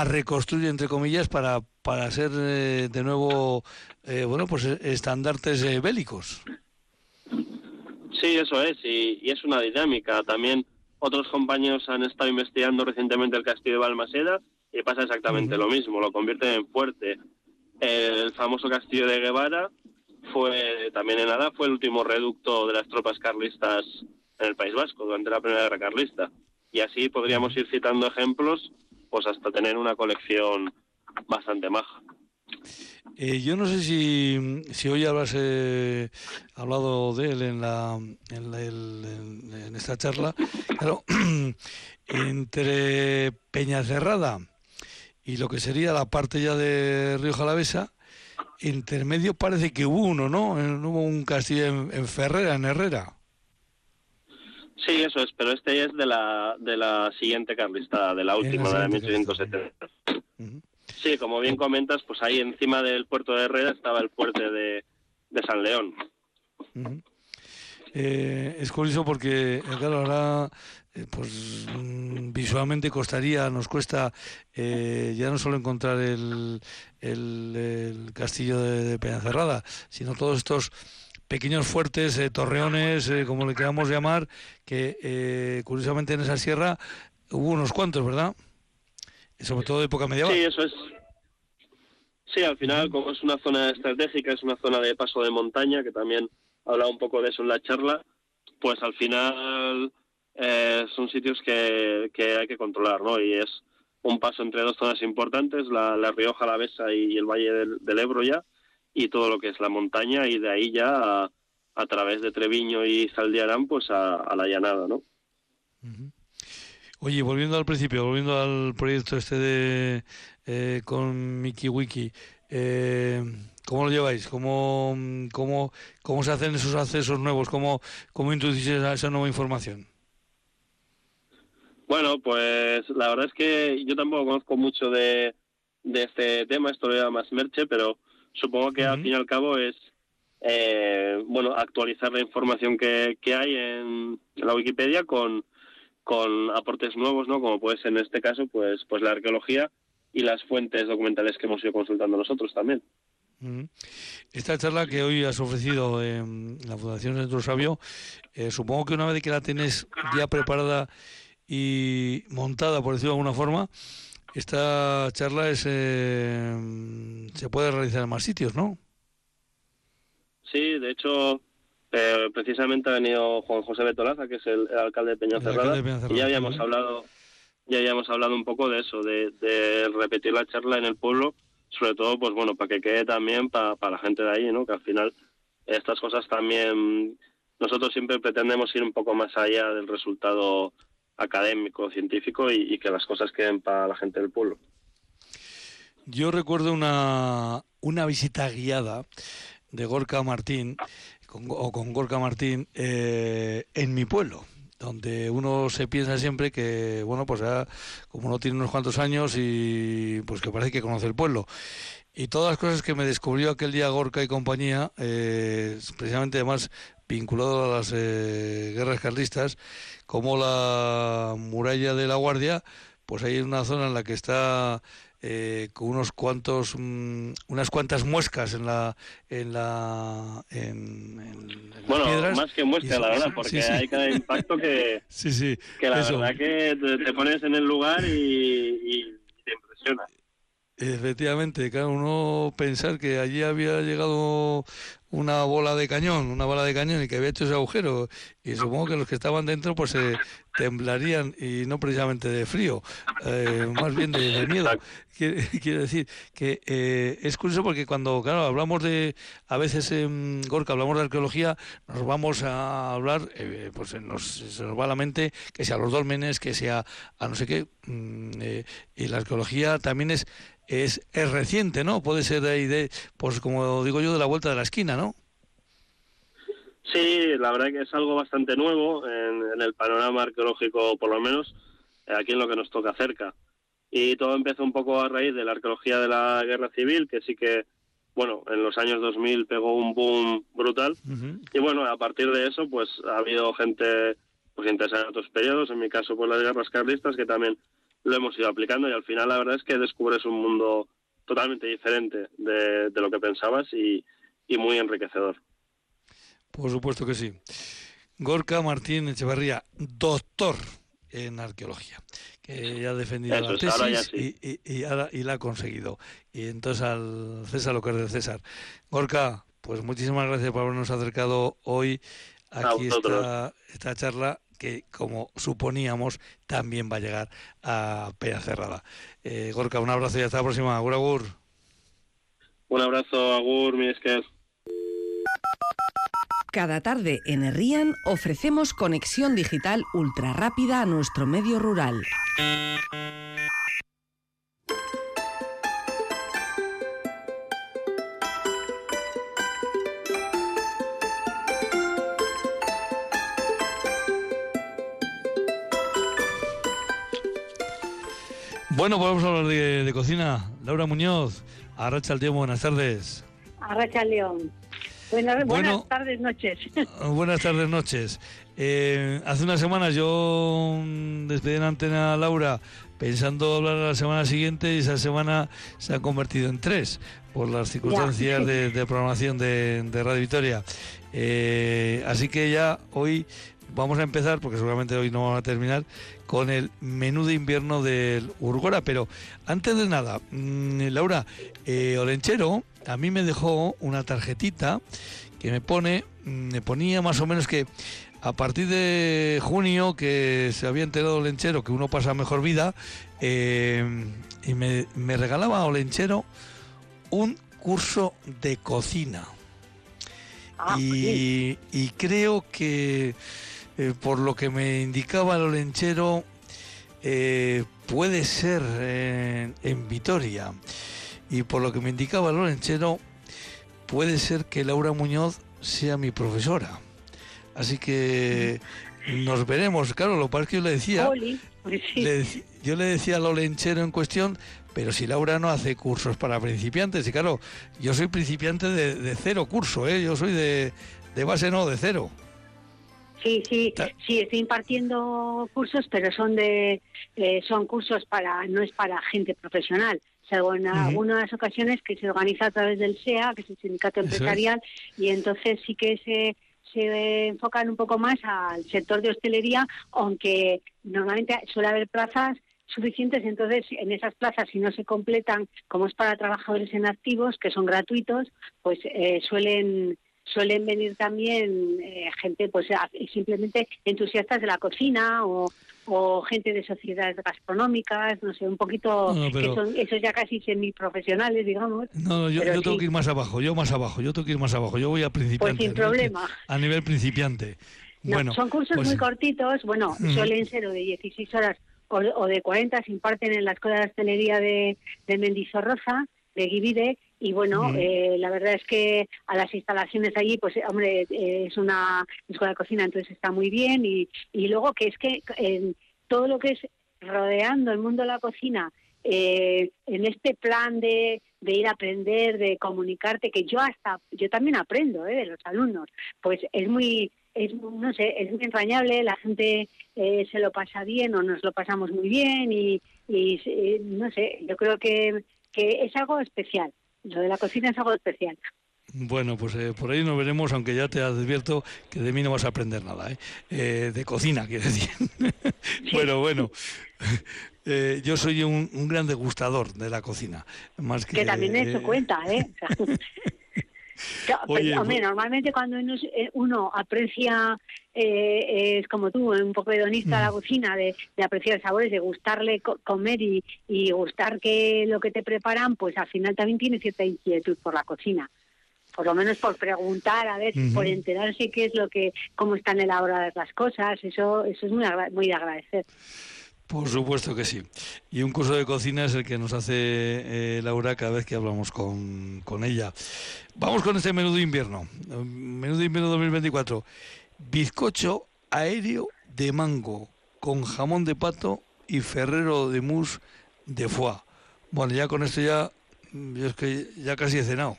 a reconstruir entre comillas para para ser eh, de nuevo, eh, bueno, pues eh, estandartes bélicos. Sí, eso es, y, es una dinámica. También otros compañeros han estado investigando recientemente el castillo de Balmaseda y pasa exactamente lo mismo, lo convierten en fuerte. El famoso castillo de Guevara fue también en Ada, fue el último reducto de las tropas carlistas en el País Vasco durante la Primera Guerra Carlista. Y así podríamos ir citando ejemplos, pues hasta tener una colección bastante maja. Eh, yo no sé si, si hoy habrás eh, hablado de él en, la, en, esta charla. Claro, entre Peñacerrada y lo que sería la parte ya de Río Jalavesa, intermedio parece que hubo uno, ¿no? Hubo un castillo en, Ferrera, en Herrera. Sí, eso es, pero este es de la, de la siguiente carlista, de la última, de la 1870. Sí, como bien comentas, pues ahí encima del puerto de Herrera estaba el puerto de, San León. Eh, es curioso porque, eh, claro, ahora eh, pues mm, visualmente costaría, nos cuesta ya no solo encontrar el, el, castillo de, de, Peñacerrada, sino todos estos pequeños fuertes, torreones, como le queramos llamar, que curiosamente en esa sierra hubo unos cuantos, ¿verdad? sobre todo de época medieval. Sí, eso es. Sí, al final, como es una zona estratégica, es una zona de paso de montaña, que también hablado un poco de eso en la charla, pues al final eh, son sitios que, hay que controlar, ¿no? Y es un paso entre dos zonas importantes, la, la Rioja, la Besa y el Valle del, Ebro ya, y todo lo que es la montaña, y de ahí ya a, través de Treviño y Zaldiarán, pues a, la llanada, ¿no? Oye, volviendo al principio, volviendo al proyecto este de eh, con MikiWiki, eh, ¿cómo lo lleváis? ¿Cómo, cómo, ¿Cómo se hacen esos accesos nuevos? ¿Cómo, cómo introducís esa, nueva información? Bueno, pues la verdad es que yo tampoco conozco mucho de, de este tema, esto lo lleva más Merche, pero supongo que al fin y al cabo es eh, bueno actualizar la información que, que hay en la Wikipedia con con aportes nuevos, ¿no? Como puede ser en este caso, pues, pues la arqueología y las fuentes documentales que hemos ido consultando nosotros también. Esta charla que hoy has ofrecido en la Fundación Centro Sabio, eh, supongo que una vez que la tienes ya preparada y montada, por decirlo de alguna forma, esta charla es eh, se puede realizar en más sitios, ¿no? Sí, de hecho, eh, precisamente ha venido Juan José Betolaza, que es el, alcalde de Peñacerrada, y ya habíamos hablado ya habíamos hablado un poco de eso, de, repetir la charla en el pueblo, sobre todo, pues bueno, para que quede también para, la gente de ahí, ¿no? Que al final estas cosas también nosotros siempre pretendemos ir un poco más allá del resultado académico, científico y, y que las cosas queden para la gente del pueblo. Yo recuerdo una, una visita guiada de Gorka Martín o con Gorka Martín eh, en mi pueblo donde uno se piensa siempre que, bueno, pues ya, como no tiene unos cuantos años y pues que parece que conoce el pueblo. Y todas las cosas que me descubrió aquel día Gorka y compañía, eh, precisamente además vinculado a las eh, guerras carlistas, como la muralla de la Guardia, pues hay una zona en la que está eh, con unos cuantos mm, unas cuantas muescas en la en la en, bueno más que muesca la verdad porque hay cada impacto que sí sí que la verdad que te, pones en el lugar y, te impresiona. Efectivamente, claro, uno pensar que allí había llegado una bola de cañón, una bola de cañón y que había hecho ese agujero y supongo que los que estaban dentro pues se temblarían y no precisamente de frío, eh, más bien de, miedo. Quiero, decir que eh, es curioso porque cuando, claro, hablamos de, a veces en Gorka hablamos de arqueología, nos vamos a hablar, eh, pues nos, se nos va a la mente que sea los dólmenes, que sea a no sé qué, mm, y la arqueología también es es, es reciente, ¿no? Puede ser de ahí, de, pues como digo yo, de la vuelta de la esquina, ¿no? Sí, la verdad que es algo bastante nuevo en, el panorama arqueológico, por lo menos aquí en lo que nos toca cerca. Y todo empezó un poco a raíz de la arqueología de la guerra civil, que sí que, bueno, en los años 2000 pegó un boom brutal. Y bueno, a partir de eso, pues ha habido gente pues interesada en otros periodos, en mi caso, pues las guerras carlistas, que también lo hemos ido aplicando y al final la verdad es que descubres un mundo totalmente diferente de, lo que pensabas y, muy enriquecedor. Por supuesto que sí. Gorka Martín Echevarría, doctor en arqueología, que ya ha defendido la tesis y, y, la ha conseguido. Y entonces al César lo que es de César. Gorka, pues muchísimas gracias por habernos acercado hoy aquí esta, esta charla que, como suponíamos, también va a llegar a Pella Cerrada. Eh, Gorka, un abrazo y hasta la próxima. Agur, agur. Un abrazo, agur, mi Cada tarde en Herrian ofrecemos conexión digital ultra rápida a nuestro medio rural. Bueno, podemos hablar de, cocina. Laura Muñoz, Arracha el León, buenas tardes. Arracha el León. Buenas, tardes, noches. Buenas tardes, noches. Eh, hace unas semanas yo mm, despedí en antena a Laura pensando hablar la semana siguiente y esa semana se ha convertido en tres por las circunstancias de, programación de, Radio Victoria. Eh, así que ya hoy vamos a empezar, porque seguramente hoy no vamos a terminar, con el menú de invierno del Urgora. Pero antes de nada, mm, Laura, eh, Olenchero a mí me dejó una tarjetita que me pone, mm, me ponía más o menos que a partir de junio que se había enterado Olenchero que uno pasa mejor vida eh, y me, regalaba a Olenchero un curso de cocina. Ah, y, y creo que eh, por lo que me indicaba el olenchero, eh, puede ser en, Vitoria. Y por lo que me indicaba el olenchero, puede ser que Laura Muñoz sea mi profesora. Así que nos veremos. Claro, lo que yo le decía, pues yo le decía al olenchero en cuestión, pero si Laura no hace cursos para principiantes, y claro, yo soy principiante de, cero curso, ¿eh? yo soy de, de base no, de cero. Sí, sí, sí, estoy impartiendo cursos, pero son de eh, son cursos para no es para gente profesional, salvo en algunas ocasiones que se organiza a través del SEA, que es el sindicato empresarial, y entonces sí que se se enfocan un poco más al sector de hostelería, aunque normalmente suele haber plazas suficientes, entonces en esas plazas si no se completan, como es para trabajadores en activos, que son gratuitos, pues eh, suelen suelen venir también eh, gente pues simplemente entusiastas de la cocina o, gente de sociedades gastronómicas, no sé, un poquito, que son esos ya casi semiprofesionales, digamos. No, yo, tengo que ir más abajo, yo más abajo, yo tengo que ir más abajo, yo voy a principiante. Pues sin problema. A nivel principiante. bueno, son cursos pues muy cortitos, bueno, suelen ser o de 16 horas o, de 40, se imparten en la Escuela de Hostelería de, de Mendizorroza, de Givide, y bueno, eh, la verdad es que a las instalaciones allí, pues hombre, eh, es una escuela de cocina, entonces está muy bien y, y luego que es que en todo lo que es rodeando el mundo de la cocina, eh, en este plan de, de, ir a aprender, de comunicarte, que yo hasta, yo también aprendo de los alumnos, pues es muy, es, no sé, es muy entrañable, la gente eh, se lo pasa bien o nos lo pasamos muy bien y, y no sé, yo creo que, que es algo especial. Lo de la cocina es algo especial. Bueno, pues eh, por ahí nos veremos, aunque ya te advierto que de mí no vas a aprender nada, ¿eh? eh de cocina, quiero decir. bueno, bueno. Eh, yo soy un, gran degustador de la cocina. Más que, que también eso cuenta, ¿eh? Oye, hombre, normalmente cuando uno, aprecia, es como tú, un poco hedonista la mm. cocina, de, apreciar sabores, de gustarle comer y, y gustar que lo que te preparan, pues al final también tiene cierta inquietud por la cocina por lo menos por preguntar, a ver, por enterarse qué es lo que, cómo están elaboradas las cosas, eso, eso es muy, muy de agradecer. Por supuesto que sí. Y un curso de cocina es el que nos hace eh, Laura cada vez que hablamos con, con ella. Vamos con este menú de invierno. Menú de invierno 2024. Bizcocho aéreo de mango con jamón de pato y ferrero de mousse de foie. Bueno, ya con esto ya, yo es que ya casi he cenado.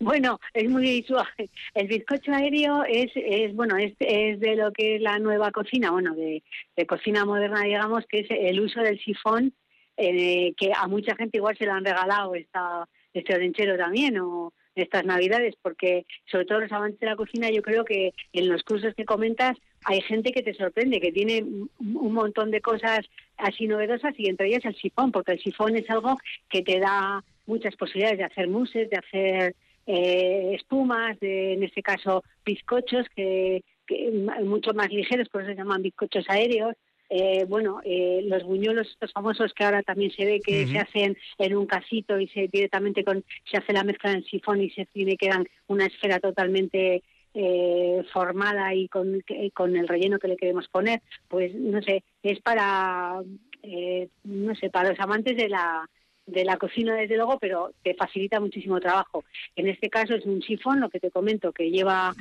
Bueno, es muy suave. El bizcocho aéreo es, es bueno, es, es de lo que es la nueva cocina, bueno, de, cocina moderna, digamos, que es el uso del sifón, eh, que a mucha gente igual se lo han regalado esta, este orenchero también, o estas navidades, porque sobre todo los amantes de la cocina, yo creo que en los cursos que comentas hay gente que te sorprende, que tiene un montón de cosas así novedosas y entre ellas el sifón, porque el sifón es algo que te da muchas posibilidades de hacer muses, de hacer eh, espumas, de, en este caso bizcochos, que, mucho más ligeros, por eso se llaman bizcochos aéreos. Eh, bueno, eh, los buñuelos estos famosos que ahora también se ve que se hacen en un casito y se directamente con se hace la mezcla en sifón y se tiene quedan una esfera totalmente formada y con, con el relleno que le queremos poner, pues no sé, es para no sé, para los amantes de la de la cocina, desde luego, pero te facilita muchísimo trabajo. En este caso es un sifón, lo que te comento, que lleva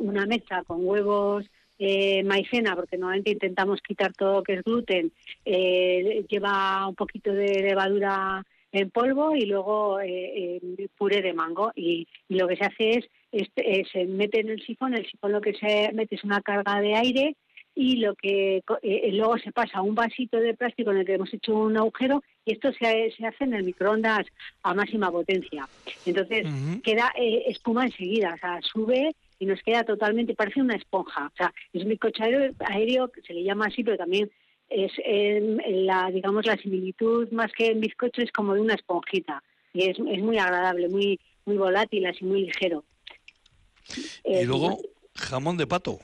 una mezcla con huevos, eh, maicena, porque normalmente intentamos quitar todo lo que es gluten, eh, lleva un poquito de levadura en polvo y luego eh, puré de mango. Y, lo que se hace es, es, se mete en el sifón, el sifón lo que se mete es una carga de aire y lo que eh, luego se pasa a un vasito de plástico en el que hemos hecho un agujero y esto se, se hace en el microondas a máxima potencia. Entonces queda eh, espuma enseguida, o sea, sube y nos queda totalmente, parece una esponja. O sea, es un bizcocho aéreo, se le llama así, pero también es la, digamos, la similitud más que en bizcocho es como de una esponjita y es, es muy agradable, muy, muy volátil, así muy ligero. Y eh, luego jamón de pato.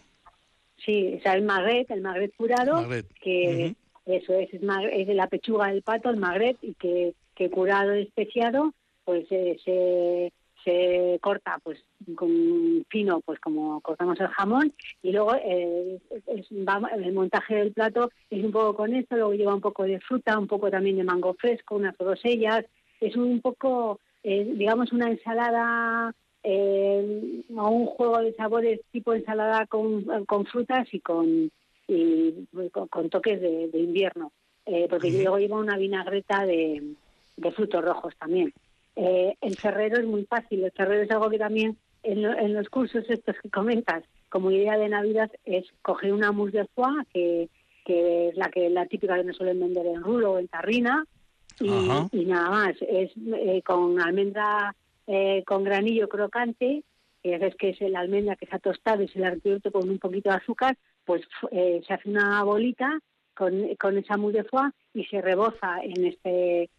Sí, o sea, el magret, el magret curado, que eso es, es, de la pechuga del pato, el magret, y que, que curado especiado, pues eh, se, se corta pues con fino, pues como cortamos el jamón, y luego eh, el montaje del plato es un poco con esto, luego lleva un poco de fruta, un poco también de mango fresco, unas rosellas, es un poco, eh, digamos, una ensalada eh, a un juego de sabores tipo ensalada con, con frutas y con, con, toques de, invierno, eh, porque luego lleva una vinagreta de, frutos rojos también. Eh, el ferrero es muy fácil, el ferrero es algo que también en, los cursos estos que comentas, como idea de Navidad, es coger una mousse de foie, que, que es la que la típica que nos suelen vender en rulo o en tarrina, y, y nada más, es eh, con almendra eh, con granillo crocante, que es que es la almendra que se ha tostado y se le ha recubierto con un poquito de azúcar, pues eh, se hace una bolita con, con esa mousse de foie y se reboza en este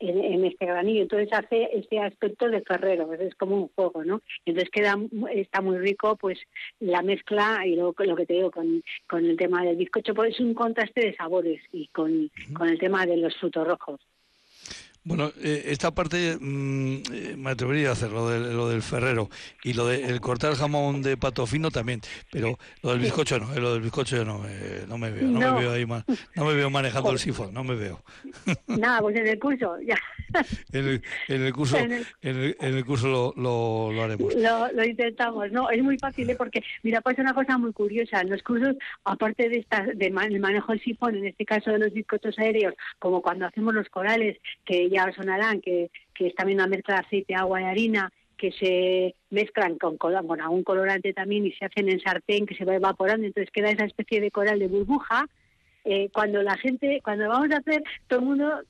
en, este granillo. Entonces hace este aspecto de ferrero, es como un juego, ¿no? Entonces queda está muy rico pues la mezcla y luego lo que te digo con, con el tema del bizcocho, pues es un contraste de sabores y con, con el tema de los frutos rojos. Bueno, eh, esta parte mm, eh, me atrevería a hacer lo, lo del ferrero y lo de el cortar jamón de pato fino también, pero lo del bizcocho no, eh, lo del bizcocho yo no, no me veo, no, me veo ahí no me veo manejando el sifón, no me veo. Nada, pues en el curso ya. en, el, en el curso, en el, en el, curso lo, lo, lo haremos. Lo, lo, intentamos, no, es muy fácil ¿eh? porque mira, pues una cosa muy curiosa, en los cursos, aparte de esta, de el manejo del sifón, en este caso de los bizcochos aéreos, como cuando hacemos los corales que ya sonarán, que, que es también una mezcla de aceite, agua y harina, que se mezclan con, con algún colorante también y se hacen en sartén que se va evaporando, entonces queda esa especie de coral de burbuja. Eh, cuando la gente, cuando vamos a hacer, todo el mundo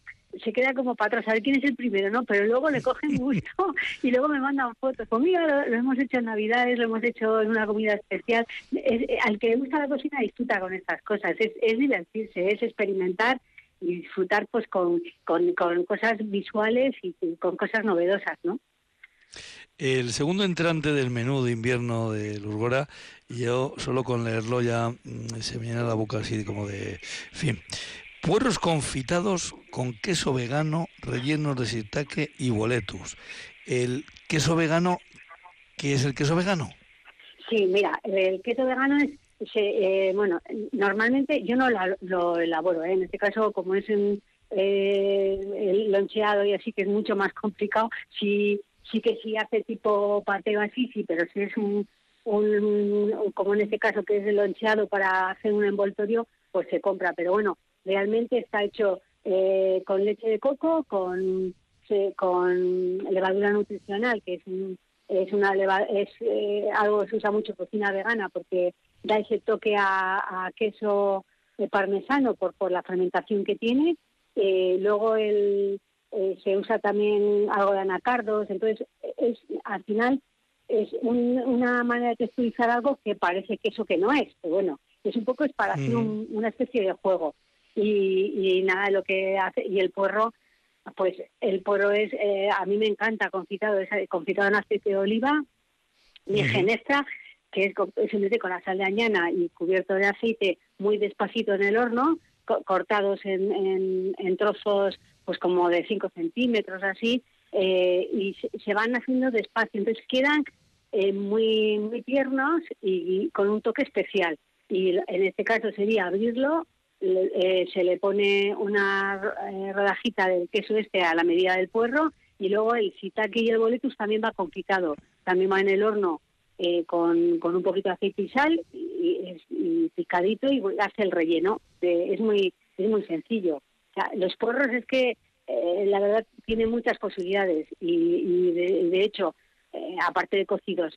se queda como para atrás, a ver quién es el primero, ¿no? Pero luego le cogen gusto y luego me mandan fotos. Pues mira, lo, hemos hecho en Navidades, lo hemos hecho en una comida especial. Eh, al que le gusta la cocina disfruta con estas cosas, es, es divertirse, es experimentar y disfrutar pues con, con, con cosas visuales y con cosas novedosas, ¿no? El segundo entrante del menú de invierno de Lurgora, yo solo con leerlo ya mm, se me llena la boca así como de... fin. Puerros confitados con queso vegano rellenos de sirtaque y boletus. El queso vegano, ¿qué es el queso vegano? Sí, mira, el queso vegano es, eh, bueno, normalmente yo no lo elaboro, ¿eh? en este caso como es un, eh, el loncheado y así que es mucho más complicado, sí, sí que sí hace tipo pateo así, sí, pero si es un, un, como en este caso que es el loncheado para hacer un envoltorio, pues se compra, pero bueno, realmente está hecho eh, con leche de coco, con, con levadura nutricional, que es, es, una es eh, algo que se usa mucho en cocina vegana porque da ese toque a, queso parmesano por, por la fermentación que tiene. Eh, luego el, se usa también algo de anacardos, entonces es al final es una manera de texturizar algo que parece queso que no es, pero bueno, es un poco es para hacer una especie de juego. Y, nada, lo que hace, y el porro, pues el porro es, eh, a mí me encanta confitado, es confitado en aceite de oliva, y genestra, que es simplemente con la sal de añana y cubierto de aceite muy despacito en el horno, cortados en, en, trozos pues como de 5 centímetros así, eh, y se, van haciendo despacio, entonces quedan eh, muy, muy tiernos y, con un toque especial. Y en este caso sería abrirlo, eh, se le pone una rodajita del queso este a la medida del puerro y luego el sitake y el boletus también va confitado, también va en el horno eh, con, con, un poquito de aceite y sal y, picadito y hace el relleno. es muy es muy sencillo. los porros es que la verdad tiene muchas posibilidades y, de, hecho, aparte de cocidos,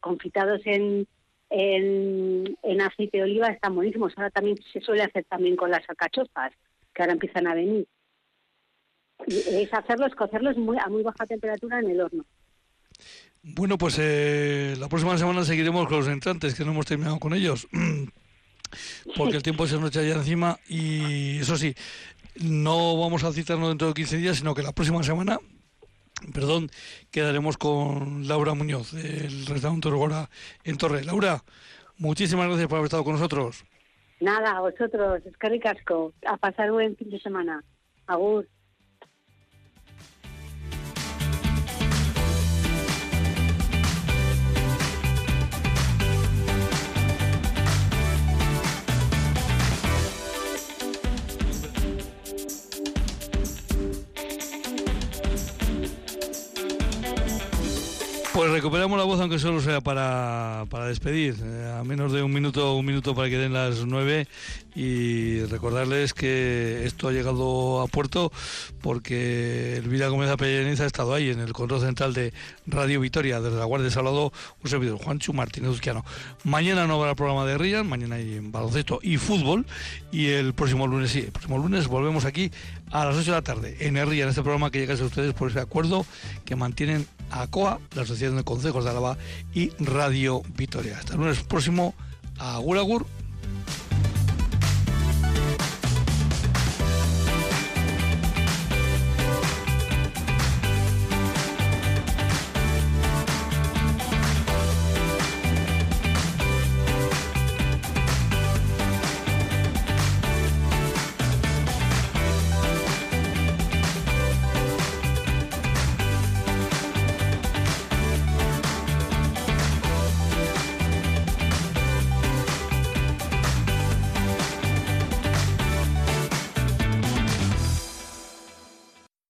confitados en, en, aceite de oliva están buenísimos. Ahora también se suele hacer también con las alcachofas, que ahora empiezan a venir. es hacerlos, cocerlos muy, a muy baja temperatura en el horno. Bueno, pues eh, la próxima semana seguiremos con los entrantes, que no hemos terminado con ellos, porque el tiempo se nos echa ya encima y eso sí, no vamos a citarnos dentro de 15 días, sino que la próxima semana perdón, quedaremos con Laura Muñoz, del restaurante Orgora en Torre. Laura, muchísimas gracias por haber estado con nosotros. Nada, a vosotros, es que. A pasar buen fin de semana. Agur. Pues recuperamos la voz, aunque solo sea para, para despedir, eh, a menos de un minuto, un minuto para que den las nueve. Y recordarles que esto ha llegado a puerto porque Elvira Gómez Apelleniza ha estado ahí en el control central de Radio Vitoria, desde la Guardia de Salado, un servidor, Juanchu Martínez Uzquiano. Mañana no habrá programa de Rian, mañana hay baloncesto y fútbol. Y el próximo lunes sí, el próximo lunes volvemos aquí a las 8 de la tarde en Rian, en este programa que llega a ustedes por ese acuerdo que mantienen ACOA, la Asociación de Consejos de Álava y Radio Vitoria. Hasta el lunes próximo, agur agur.